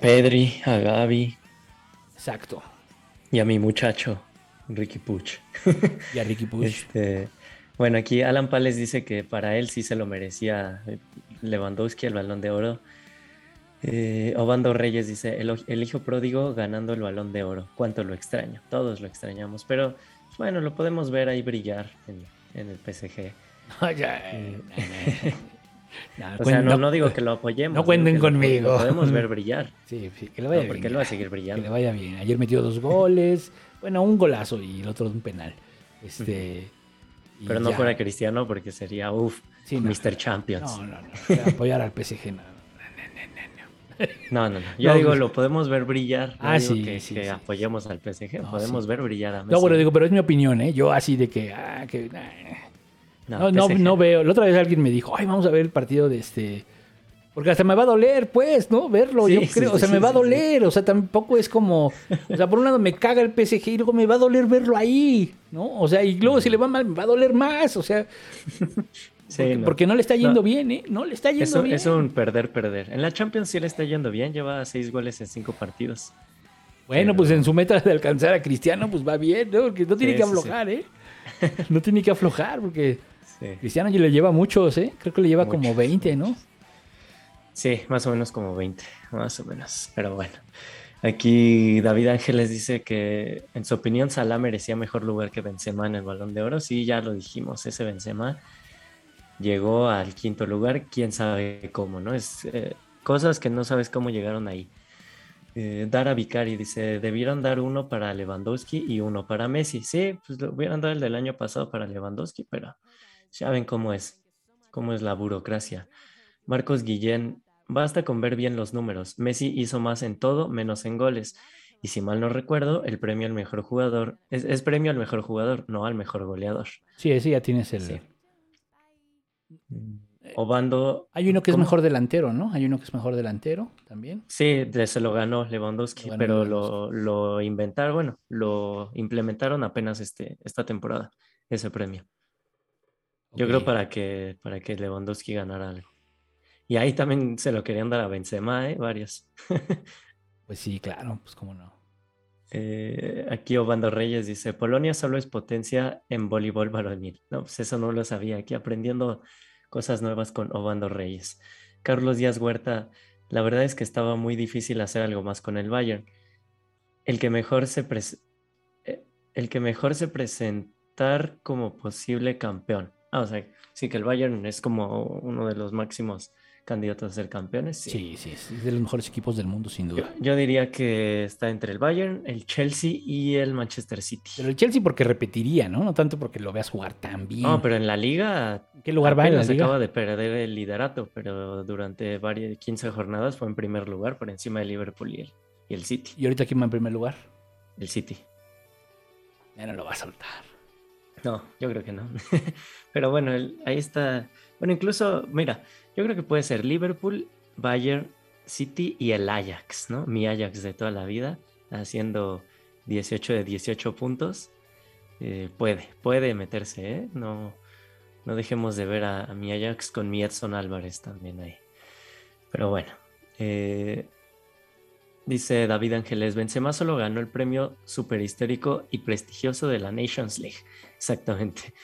Pedri, a Gaby Exacto. y a mi muchacho, Ricky Puch. Y a Ricky Push. Este, bueno, aquí Alan Pales dice que para él sí se lo merecía Lewandowski el balón de oro. Eh, Obando Reyes dice, el, el hijo pródigo ganando el balón de oro. Cuánto lo extraño. Todos lo extrañamos. Pero bueno, lo podemos ver ahí brillar en, en el PSG. No, eh, O sea, no, no- no digo que lo apoyemos. no cuenten conmigo. Lo podemos ver brillar. Sí, sí, que le vaya No, porque bien. él va a seguir Que le brillando. vaya bien. Ayer metió dos goles. Bueno, un golazo y el otro un penal. Este. Pero no ya. fuera Cristiano porque sería, uff, Sí. Mr. Champions. No, no, no. apoyar al PSG. No. No, no, no. Yo No, digo, lo podemos ver brillar. No Ah, digo sí, que, sí, que sí. apoyemos al PSG. No, podemos ver brillar a Messi. No, bueno, digo, pero es mi opinión, ¿eh? Yo así de que. ah, que nah. No, no, no veo. La otra vez alguien me dijo, ay, vamos a ver el partido de este. Porque hasta me va a doler, pues, ¿no? Verlo, Sí, yo sí, creo. o sí, sea, me va a doler. O sea, tampoco es como. O sea, por un lado me caga el PSG y luego me va a doler verlo ahí, ¿no? O sea, y luego si le va mal, me va a doler más. O sea, porque, no. porque no le está yendo No. bien, ¿eh? No le está yendo bien. es un perder-perder. En la Champions sí le está yendo bien. Lleva seis goles en cinco partidos. Bueno, Pero- pues en su meta de alcanzar a Cristiano, pues va bien, ¿no? Porque no tiene que aflojar, ¿eh? No tiene que aflojar, porque Sí. Cristiano le lleva muchos, ¿eh? Creo que le lleva como Muchos. 20, ¿no? Sí, más o menos como 20, más o menos. Pero bueno. Aquí David Ángeles dice que en su opinión Salah merecía mejor lugar que Benzema en el Balón de Oro. Sí, ya lo dijimos, ese Benzema llegó al quinto lugar, quién sabe cómo, ¿no? Es eh, cosas que no sabes cómo llegaron ahí. Eh, Dara Vicari dice, debieron dar uno para Lewandowski y uno para Messi. Sí, pues lo hubieran dado el del año pasado para Lewandowski, pero ya ven cómo es, cómo es la burocracia. Marcos Guillén, basta con ver bien los números. Messi hizo más en todo, menos en goles. Y si mal no recuerdo, el premio al mejor jugador es, es premio al mejor jugador, no al mejor goleador. Sí, ese ya tienes el... Sí. Obando, Hay uno que es ¿Cómo? mejor delantero, ¿no? Hay uno que es mejor delantero también. sí, se lo ganó Lewandowski, Lo ganó pero Lewandowski. lo, lo inventaron, bueno, lo implementaron apenas este, esta temporada, ese premio. Yo creo para que, para que Lewandowski ganara algo. Y ahí también se lo querían dar a Benzema, ¿eh? Varios. Pues sí, claro, pues cómo no. Eh, aquí Obando Reyes dice, Polonia solo es potencia en voleibol varonil. No, pues eso no lo sabía. Aquí aprendiendo cosas nuevas con Obando Reyes. Carlos Díaz Huerta, la verdad es que estaba muy difícil hacer algo más con el Bayern. El que mejor se eh, el que mejor se presentar como posible campeón. Ah, o sea, sí que el Bayern es como uno de los máximos candidatos a ser campeones. Sí. Sí, sí, es de los mejores equipos del mundo, sin duda. yo diría que está entre el Bayern, el Chelsea y el Manchester City. Pero el Chelsea porque repetiría, ¿no? No tanto porque lo veas jugar tan bien. No, pero en la liga ¿En qué lugar va en la liga? acaba de perder el liderato, pero durante varias 15 jornadas fue en primer lugar por encima de Liverpool y el, y el City. Y ahorita quién va en primer lugar. El City. Ya no lo va a soltar. No, yo creo que no. pero bueno, ahí está. Bueno, incluso, mira, yo creo que puede ser Liverpool, Bayern, City y el Ajax, ¿no? Mi Ajax de toda la vida, haciendo 18 de 18 puntos. eh, puede, puede meterse, ¿eh? No, no dejemos de ver a, a mi Ajax con mi Edson Álvarez también ahí. Pero bueno, eh, dice David Ángeles, Benzema solo ganó el premio super histérico y prestigioso de la Nations League. Exactamente.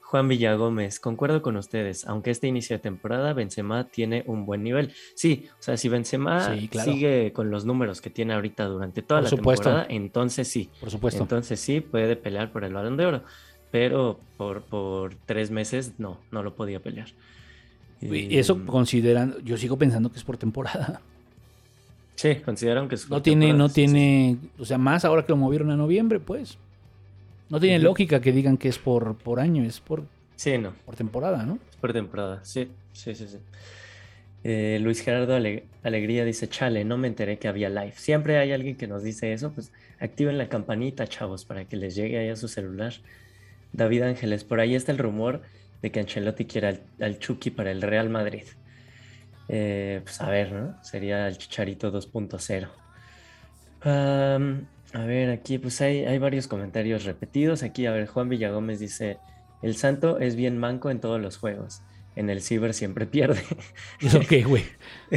Juan Villagómez, concuerdo con ustedes, aunque este inicio de temporada Benzema tiene un buen nivel. Sí, o sea, si Benzema Sí, claro. sigue con los números que tiene ahorita durante toda Por la supuesto. temporada, entonces sí. Por supuesto. Entonces sí, puede pelear por el balón de oro, pero por, por tres meses no, no lo podía pelear. Y eso Eh, considerando, yo sigo pensando que es por temporada. Sí, consideraron que es No tiene, no tiene, o sea, más ahora que lo movieron a noviembre, pues. No tiene lógica que digan que es por, por año, es por, Sí, Sí, no, por temporada, ¿no? es por temporada, sí, sí, sí, sí. Eh, Luis Gerardo Ale- Alegría dice, chale, no me enteré que había live. Siempre hay alguien que nos dice eso, pues activen la campanita, chavos, para que les llegue ahí a su celular. David Ángeles, por ahí está el rumor de que Ancelotti quiera al, al Chucky para el Real Madrid. Eh, pues a ver, ¿no? Sería el Chicharito 2.0. Am, a ver, aquí pues hay, hay varios comentarios repetidos. Aquí, a ver, Juan Villagómez dice, el santo es bien manco en todos los juegos. En el ciber siempre pierde. ¿Eso qué, güey?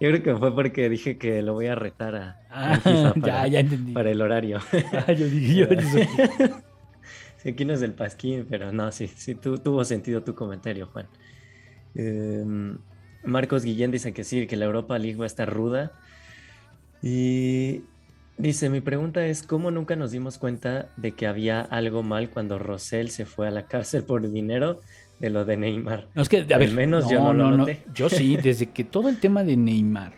Yo creo que fue porque dije que lo voy a retar a, Ah, FIFA ya, para, ya entendí. para el horario. Ah, yo dije, yo. Sí, aquí no es del Pasquín, pero no, sí, sí, tu- tuvo sentido tu comentario, Juan. Em, Marcos Guillén dice que sí, que la Europa League va a estar ruda. Y dice, mi pregunta es, ¿cómo nunca nos dimos cuenta de que había algo mal cuando Rosell se fue a la cárcel por dinero de lo de Neymar? No, es que, a Al ver, menos yo no lo noté. Yo sí, desde que todo el tema de Neymar.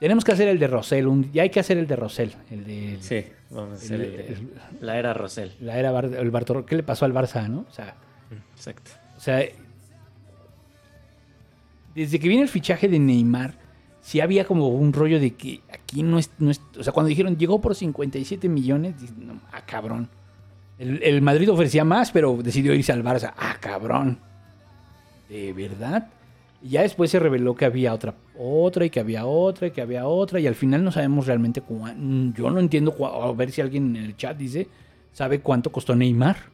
Tenemos que hacer el de Rosell, un- ya hay que hacer el de Rosell, el de Sí, vamos a hacer el- la era Rosell. la era Bar- el Bartolo. ¿Qué le pasó al Barça, no? O sea, Exacto. o sea, desde que viene el fichaje de Neymar, sí había como un rollo de que aquí no es, no es- o sea, cuando dijeron llegó por 57 millones, no, ah, cabrón. El, Madrid ofrecía más, pero decidió irse al Barça. Ah, cabrón. ¿De verdad? Y ya después se reveló que había otra, otra y que había otra y que había otra y al final no sabemos realmente cuánto. Yo no entiendo, a ver si alguien en el chat dice, sabe cuánto costó Neymar.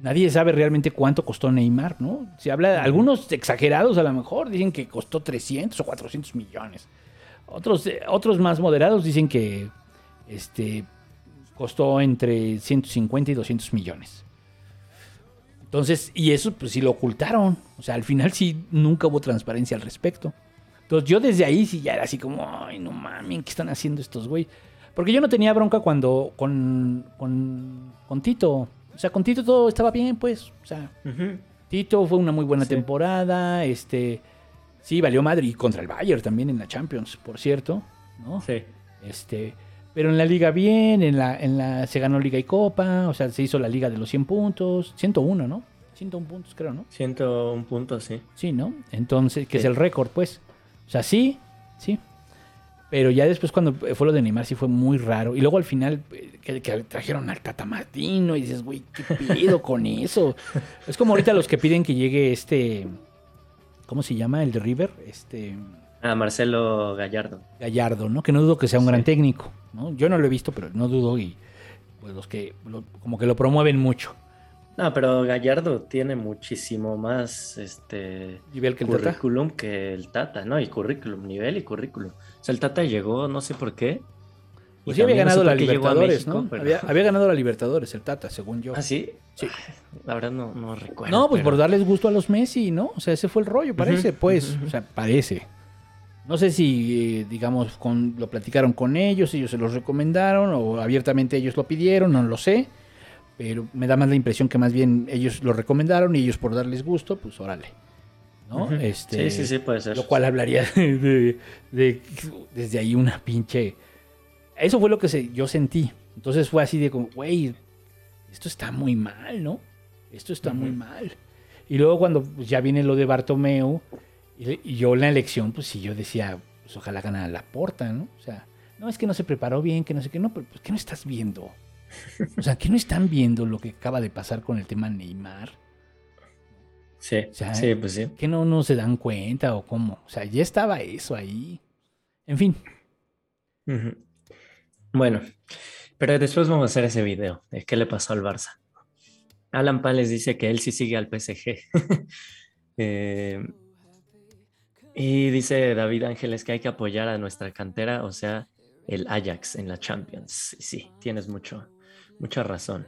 Nadie sabe realmente cuánto costó Neymar, ¿no? Se habla de algunos exagerados a lo mejor, dicen que costó 300 o 400 millones. Otros, eh, otros más moderados dicen que este, costó entre 150 y 200 millones. Entonces, y eso pues sí lo ocultaron. O sea, al final sí nunca hubo transparencia al respecto. Entonces yo desde ahí sí ya era así como, ay, no mames, ¿qué están haciendo estos güey? Porque yo no tenía bronca cuando, con, con, con Tito. O sea, con Tito todo estaba bien, pues. O sea. Tito fue una muy buena Sí. temporada. Este, sí, valió madre. Y contra el Bayern también en la Champions, por cierto. ¿no? Sí. Este, pero en la liga bien, en la, en la se ganó liga y copa, o sea, se hizo la liga de los 100 puntos, 101, ¿no? 101 puntos creo, ¿no? 101 puntos, sí. Sí, ¿no? Entonces, que es el récord, pues. O sea, sí, sí. Pero ya después cuando fue lo de Neymar sí fue muy raro. Y luego al final eh, que, que trajeron al Tata Martino y dices, güey, ¿qué pido con eso? Es como ahorita los que piden que llegue este, ¿cómo se llama? El de River, este Ah, Marcelo Gallardo. Gallardo, ¿no? Que no dudo que sea un Sí. gran técnico, ¿no? Yo no lo he visto, pero no dudo y pues los que lo- como que lo promueven mucho. No, pero Gallardo tiene muchísimo más este Nivel que el Tata. currículum que el Tata, ¿no? Y currículum, nivel y currículum. O sea, el Tata llegó, no sé por qué. Pues sí había también no sé ganado la Libertadores, México, ¿no? pero- Había, había ganado la Libertadores el Tata, según yo. ¿Ah, sí? Sí. La verdad no, no recuerdo. No, pues pero- por darles gusto a los Messi, ¿no? O sea, ese fue el rollo, parece, pues. O sea, parece. No sé si, eh, digamos, con, lo platicaron con ellos, ellos se los recomendaron o abiertamente ellos lo pidieron, no lo sé. Pero me da más la impresión que más bien ellos lo recomendaron y ellos por darles gusto, pues órale. ¿no? Este, Sí, sí, sí, puede ser. Lo cual hablaría de, de- desde ahí una pinche... Eso fue lo que se- yo sentí. Entonces fue así de como, güey, esto está muy mal, ¿no? Esto está muy mal. Y luego cuando pues, ya viene lo de Bartomeu, y, y yo en la elección, pues sí, yo decía, pues ojalá ganara la porta, ¿no? O sea, no es que no se preparó bien, que no sé qué, no, pero pues ¿qué no estás viendo? O sea, ¿qué no están viendo lo que acaba de pasar con el tema Neymar? Sí, O sea, sí, pues sí. ¿Que no, no se dan cuenta o cómo? O sea, ya estaba eso ahí. En fin. Bueno, Pero después vamos a hacer ese video de qué le pasó al Barça. Alan Pales dice que él sí sigue al PSG. Eh, y dice David Ángeles que hay que apoyar a nuestra cantera, o sea, el Ajax en la Champions. Sí, tienes mucho, mucha razón.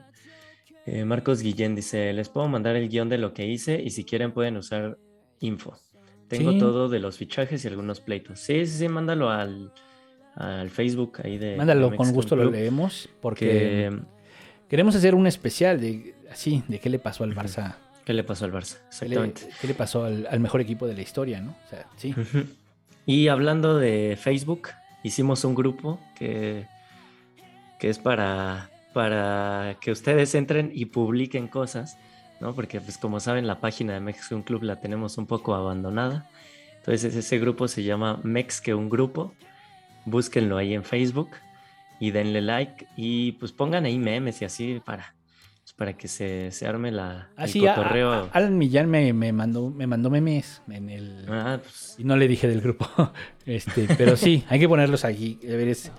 Eh, Marcos Guillén dice, les puedo mandar el guion de lo que hice y si quieren pueden usar info. Tengo Sí. todo de los fichajes y algunos pleitos. Sí, sí, sí, mándalo al, al Facebook ahí de... Mándalo, con gusto lo leemos, porque Que, queremos hacer un especial de así, de qué le pasó al Barça. ¿Qué le pasó al Barça? ¿Qué le, Exactamente. qué le pasó al, al mejor equipo de la historia, no? O sea, sí. Y hablando de Facebook, hicimos un grupo que, que es para, para que ustedes entren y publiquen cosas, ¿no? Porque pues como saben la página de Mex que un Club la tenemos un poco abandonada. Entonces ese grupo se llama Mex que un grupo. Búsquenlo ahí en Facebook y denle like y pues pongan ahí memes y así para, pues, para que se, se arme la, el Así, a- cotorreo. a- Alan Millán me, me mandó, me mandó memes en el... Ah, pues, Y no le dije del grupo. Este, pero sí, hay que ponerlos aquí. A ver, es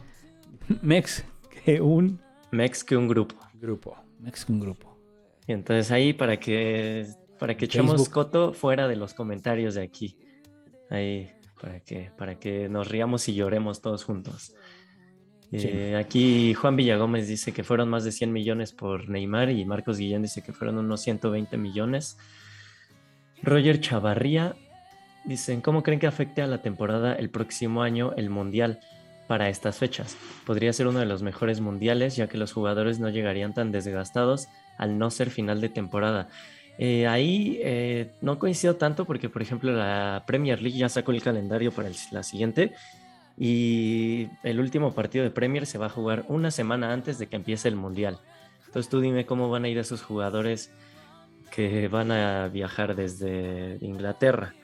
Mex que un Mex que un grupo. grupo. Mex que un grupo. Y entonces ahí para que para que echemos coto fuera de los comentarios de aquí. Ahí para que para que nos riamos y lloremos todos juntos. Sí. Eh, aquí Juan Villagómez dice que fueron más de 100 millones por Neymar y Marcos Guillén dice que fueron unos 120 millones. Roger Chavarría dicen, ¿cómo creen que afecte a la temporada el próximo año el Mundial para estas fechas? Podría ser uno de los mejores mundiales ya que los jugadores no llegarían tan desgastados al no ser final de temporada. Eh, ahí eh, no coincido tanto porque, por ejemplo, la Premier League ya sacó el calendario para la siguiente y el último partido de Premier se va a jugar una semana antes de que empiece el Mundial. Entonces tú dime cómo van a ir esos jugadores que van a viajar desde Inglaterra.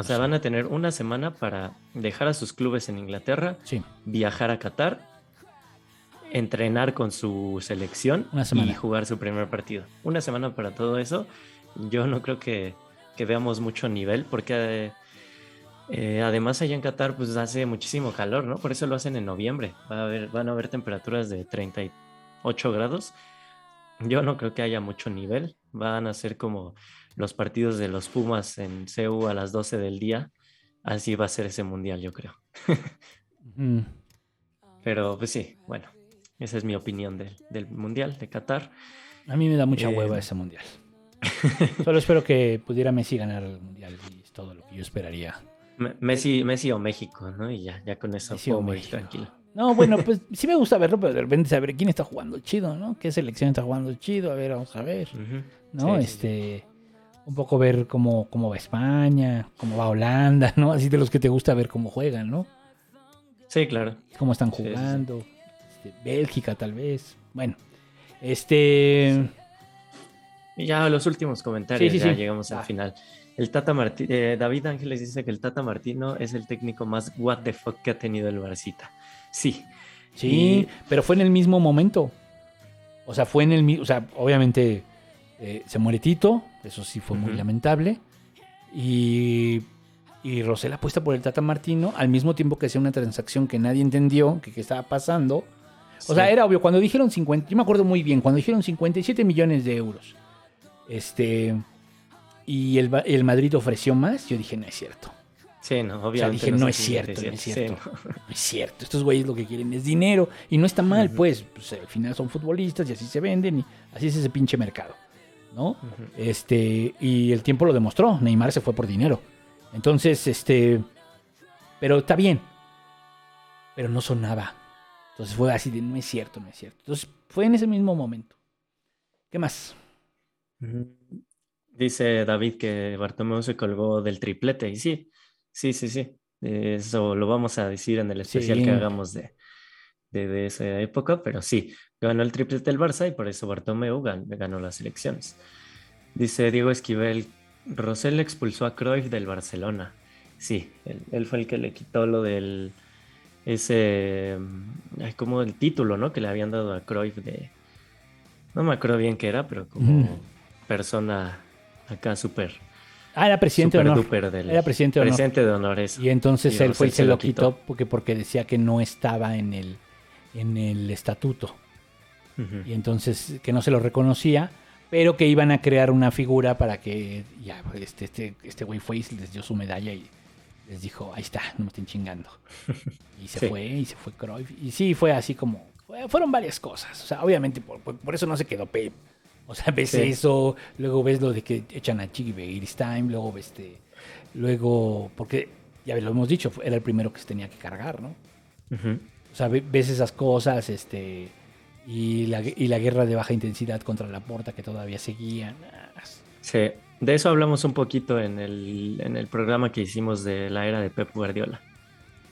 O sea, van a tener una semana para dejar a sus clubes en Inglaterra, Sí. viajar a Qatar, entrenar con su selección Una y jugar su primer partido. Una semana para todo eso. Yo no creo que, que veamos mucho nivel porque eh, eh, además allá en Qatar pues hace muchísimo calor, ¿no? Por eso lo hacen en noviembre. Va a haber, van a haber temperaturas de 38 grados. Yo no creo que haya mucho nivel. Van a ser como los partidos de los Pumas en CEU a las 12 del día. Así va a ser ese mundial, yo creo. Ujú. Pero pues sí, bueno, esa es mi opinión del, del mundial de Qatar. A mí me da mucha Eh, hueva ese mundial. Solo espero que pudiera Messi ganar el mundial y es todo lo que yo esperaría. Me- Messi, Messi o México, ¿no? Y ya, ya con eso puedo México. tranquilo. No, bueno, pues sí me gusta verlo, pero de repente saber quién está jugando chido, ¿no? ¿Qué selección está jugando chido? A ver, vamos a ver. ¿no? Sí, sí, sí. Un poco ver cómo, cómo va España, cómo va Holanda, ¿no? Así de los que te gusta ver cómo juegan, ¿no? Sí, claro. Cómo están Sí, sí, sí. jugando. Este, Bélgica, tal vez. Bueno, este. Y ya los últimos comentarios, Sí, ya llegamos al final. El Tata Martí, eh, David Ángeles dice que el Tata Martino es el técnico más what the fuck que ha tenido el Barcita. Sí, Sí, Y- pero fue en el mismo momento. O sea, fue en el mismo. O sea, obviamente eh, se muere Tito, eso sí fue muy lamentable. Y, y Rosell apuesta por el Tata Martino al mismo tiempo que hacía una transacción que nadie entendió, que, que estaba pasando. O sea, era obvio, cuando dijeron 50, yo me acuerdo muy bien, cuando dijeron 57 millones de euros, este, y el, el Madrid ofreció más, yo dije, no es cierto. Sí, no, O sea, obviamente. dije, no es cierto, no es 57, cierto. sí, no. No es cierto, estos güeyes lo que quieren es dinero, y no está mal, pues, pues, al final son futbolistas y así se venden, y así es ese pinche mercado, ¿no? Este, y el tiempo lo demostró, Neymar se fue por dinero. Entonces, este, pero está bien, pero no sonaba. Entonces fue así de, no es cierto, no es cierto. Entonces fue en ese mismo momento. ¿Qué más? Dice David que Bartomeu se colgó del triplete. Y sí, sí, sí, sí. Eso lo vamos a decir en el especial Sí. que hagamos de, de, esa época, pero sí, ganó el triplete el Barça y por eso Bartomeu gan- ganó las elecciones. Dice Diego Esquivel, Rosell expulsó a Cruyff del Barcelona. Sí, él, él fue el que le quitó lo del ese mm, como el título, ¿no? Que le habían dado a Cruyff de no me acuerdo bien qué era, pero como persona acá súper Ah, era presidente de honor. del Era presidente de honor. presidente de honor eso. Y entonces Y él fue y Rosell se lo quitó porque, porque decía que no estaba en el, en el estatuto. Y entonces que no se lo reconocía, pero que iban a crear una figura para que ya este este este güey fue y les dio su medalla y les dijo, ahí está, no me estén chingando. Y se Sí. fue, y se fue Cruyff. Y sí, fue así como, fue- fueron varias cosas. O sea, obviamente por, por- eso no se quedó Pep. O sea, ves Sí. eso, luego ves lo de que echan a Chiqui Begiristain, luego ves este, luego, porque ya lo hemos dicho, era el primero que se tenía que cargar, ¿no? Ujú. O sea, ve- ves esas cosas, este, y la, y la guerra de baja intensidad contra la porta que todavía seguían. Ah, Sí, de eso hablamos un poquito en el, en el programa que hicimos de la era de Pep Guardiola.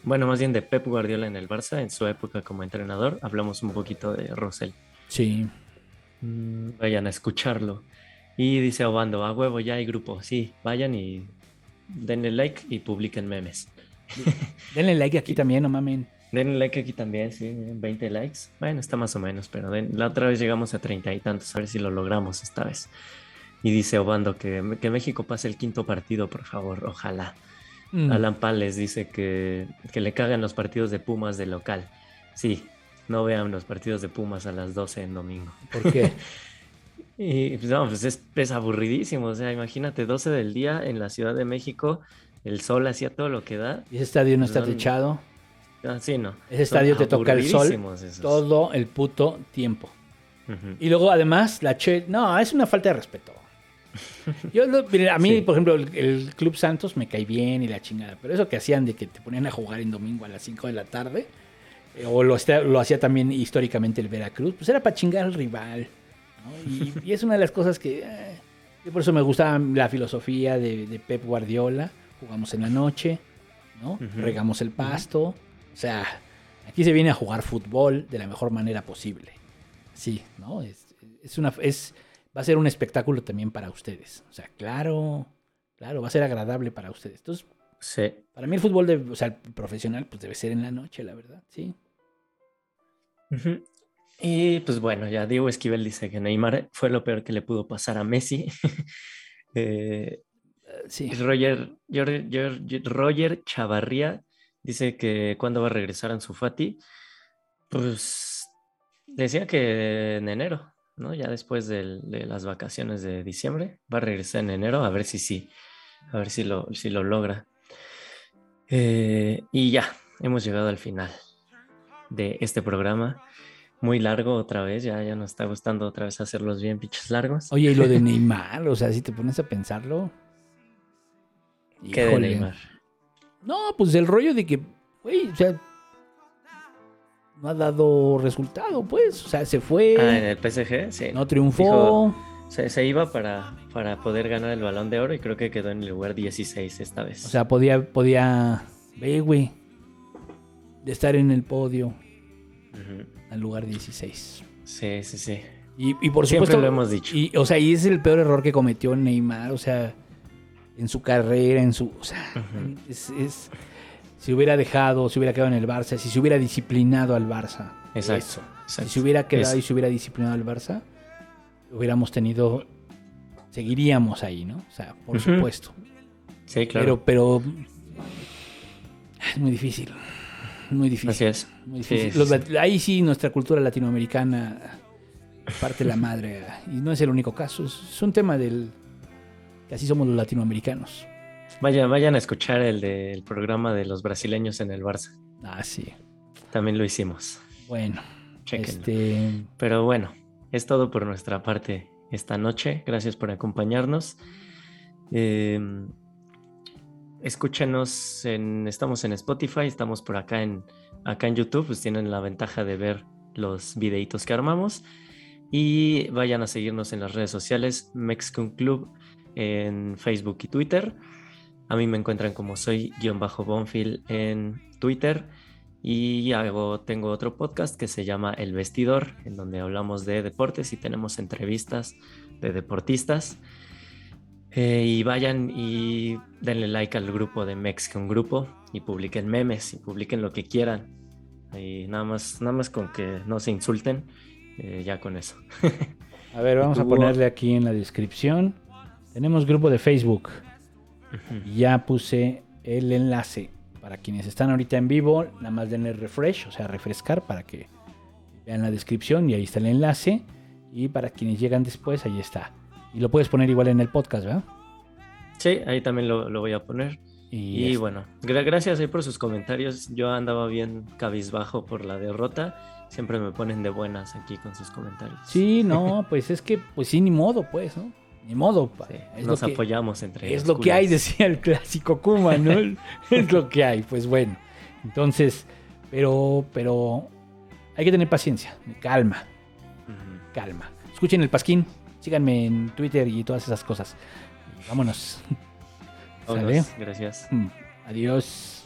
Bueno, más bien de Pep Guardiola en el Barça, en su época como entrenador. Hablamos un poquito de Rosell. Sí, Mm, Vayan a escucharlo. Y dice Obando, a huevo, ya hay grupo. Sí, vayan y denle like y publiquen memes. denle like aquí también, no mamen. Denle like aquí también, sí, miren, 20 likes. Bueno, está más o menos, pero den- la otra vez llegamos a 30 y tantos, a ver si lo logramos esta vez. Y dice Obando que, que México pase el quinto partido, por favor, ojalá. Mm. Alan Pales dice que, que le cagan los partidos de Pumas de local. Sí, no vean los partidos de Pumas a las 12 en domingo. ¿Por qué? Y pues, no, pues es, es aburridísimo. O sea, imagínate, 12 del día en la Ciudad de México, el sol hacía todo lo que da. Y ese estadio no está No, techado. Ah, sí, no. Ese Son estadio te toca el sol esos. todo el puto tiempo. Y luego, además, la Che. No, es una falta de respeto. Yo, lo- a mí, Sí. por ejemplo, el, el Club Santos me cae bien y la chingada. Pero eso que hacían de que te ponían a jugar en domingo a las 5 de la tarde, eh, o lo, hacía- lo hacía también históricamente el Veracruz, pues era para chingar al rival. ¿no? Y, y es una de las cosas que. eh, yo por eso me gustaba la filosofía de, de Pep Guardiola. Jugamos en la noche, ¿no? Regamos el pasto. Sea, aquí se viene a jugar fútbol de la mejor manera posible. Sí, ¿no? Es, es una, es, va a ser un espectáculo también para ustedes. O sea, claro, claro, va a ser agradable para ustedes. Entonces, Sí. para mí el fútbol, de, o sea, el profesional, pues debe ser en la noche, la verdad, sí. Y pues bueno, ya Diego Esquivel dice que Neymar fue lo peor que le pudo pasar a Messi. Eh, Sí. Roger, Roger- Roger Chavarría dice que cuándo va a regresar Ansu Fati. Pues decía que en enero, ¿no? Ya después de las vacaciones de diciembre. Va a regresar en enero a ver si sí, a ver si lo, si lo logra. Eh, y ya, hemos llegado al final de este programa. Muy largo otra vez, ya, ya nos está gustando otra vez hacerlos bien pinches largos. Oye, y lo de Neymar, o sea, si te pones a pensarlo. ¿Qué de. Neymar? No, pues el rollo de que, güey, o sea, no ha dado resultado, pues. O sea, se fue, Ah, en el PSG, sí. no triunfó. Dijo- Se, se iba para, para poder ganar el balón de oro y creo que quedó en el lugar 16 esta vez. O sea, podía, podía, ve, güey, de estar en el podio Ujú. al lugar 16. Sí, sí, sí. Y, y por Siempre supuesto, lo hemos dicho. Y, o sea, y es el peor error que cometió Neymar, o sea, en su carrera, en su, o sea, es, es- si hubiera dejado, si hubiera quedado en el Barça, si se hubiera disciplinado al Barça. Exacto, eso. Si se hubiera quedado Eso. y se hubiera disciplinado al Barça, hubiéramos tenido, seguiríamos ahí, ¿no? O sea, por supuesto. Sí, claro. Pero, pero es muy difícil, muy difícil. Así es. Muy difícil. sí, Los Ahí sí nuestra cultura latinoamericana parte la madre. Y no es el único caso. Es un tema del que así somos los latinoamericanos. Vayan, vayan a escuchar el del programa de los brasileños en el Barça. Ah, sí. También lo hicimos. Bueno, Chequenlo. este, Pero bueno, es todo por nuestra parte esta noche. Gracias por acompañarnos. Eh, escúchenos en, estamos en Spotify, estamos por acá en, acá en YouTube, pues tienen la ventaja de ver los videitos que armamos. Y vayan a seguirnos en las redes sociales, Mexican Club en Facebook y Twitter. A mí me encuentran como soy guion bajo Bonfil en Twitter. Y hago, tengo otro podcast que se llama El Vestidor, en donde hablamos de deportes y tenemos entrevistas de deportistas. Eh, y vayan y denle like al grupo de Mexican Grupo y publiquen memes y publiquen lo que quieran. Y nada más, nada más con que no se insulten, eh, ya con eso. a ver, vamos a ponerle aquí en la descripción. Tenemos grupo de Facebook. Ya puse el enlace para quienes están ahorita en vivo. Nada más denle refresh, o sea, refrescar para que vean la descripción y ahí está el enlace. Y para quienes llegan después, ahí está. Y lo puedes poner igual en el podcast, ¿verdad? Sí, ahí también lo, lo voy a poner. Y, bueno, gra- gracias ahí por sus comentarios. Yo andaba bien cabizbajo por la derrota. Siempre me ponen de buenas aquí con sus comentarios. Sí, no, pues es que, pues sí, ni modo, pues, ¿no? Ni modo. pa- Sí, es nos que- apoyamos entre Es los lo que hay, decía el clásico Kuma, ¿no? es lo que hay, pues bueno. Entonces, pero, pero hay que tener paciencia, calma, calma. Escuchen el Pasquín, síganme en Twitter y todas esas cosas. Vámonos. Vámonos, Gracias. Mm, Adiós.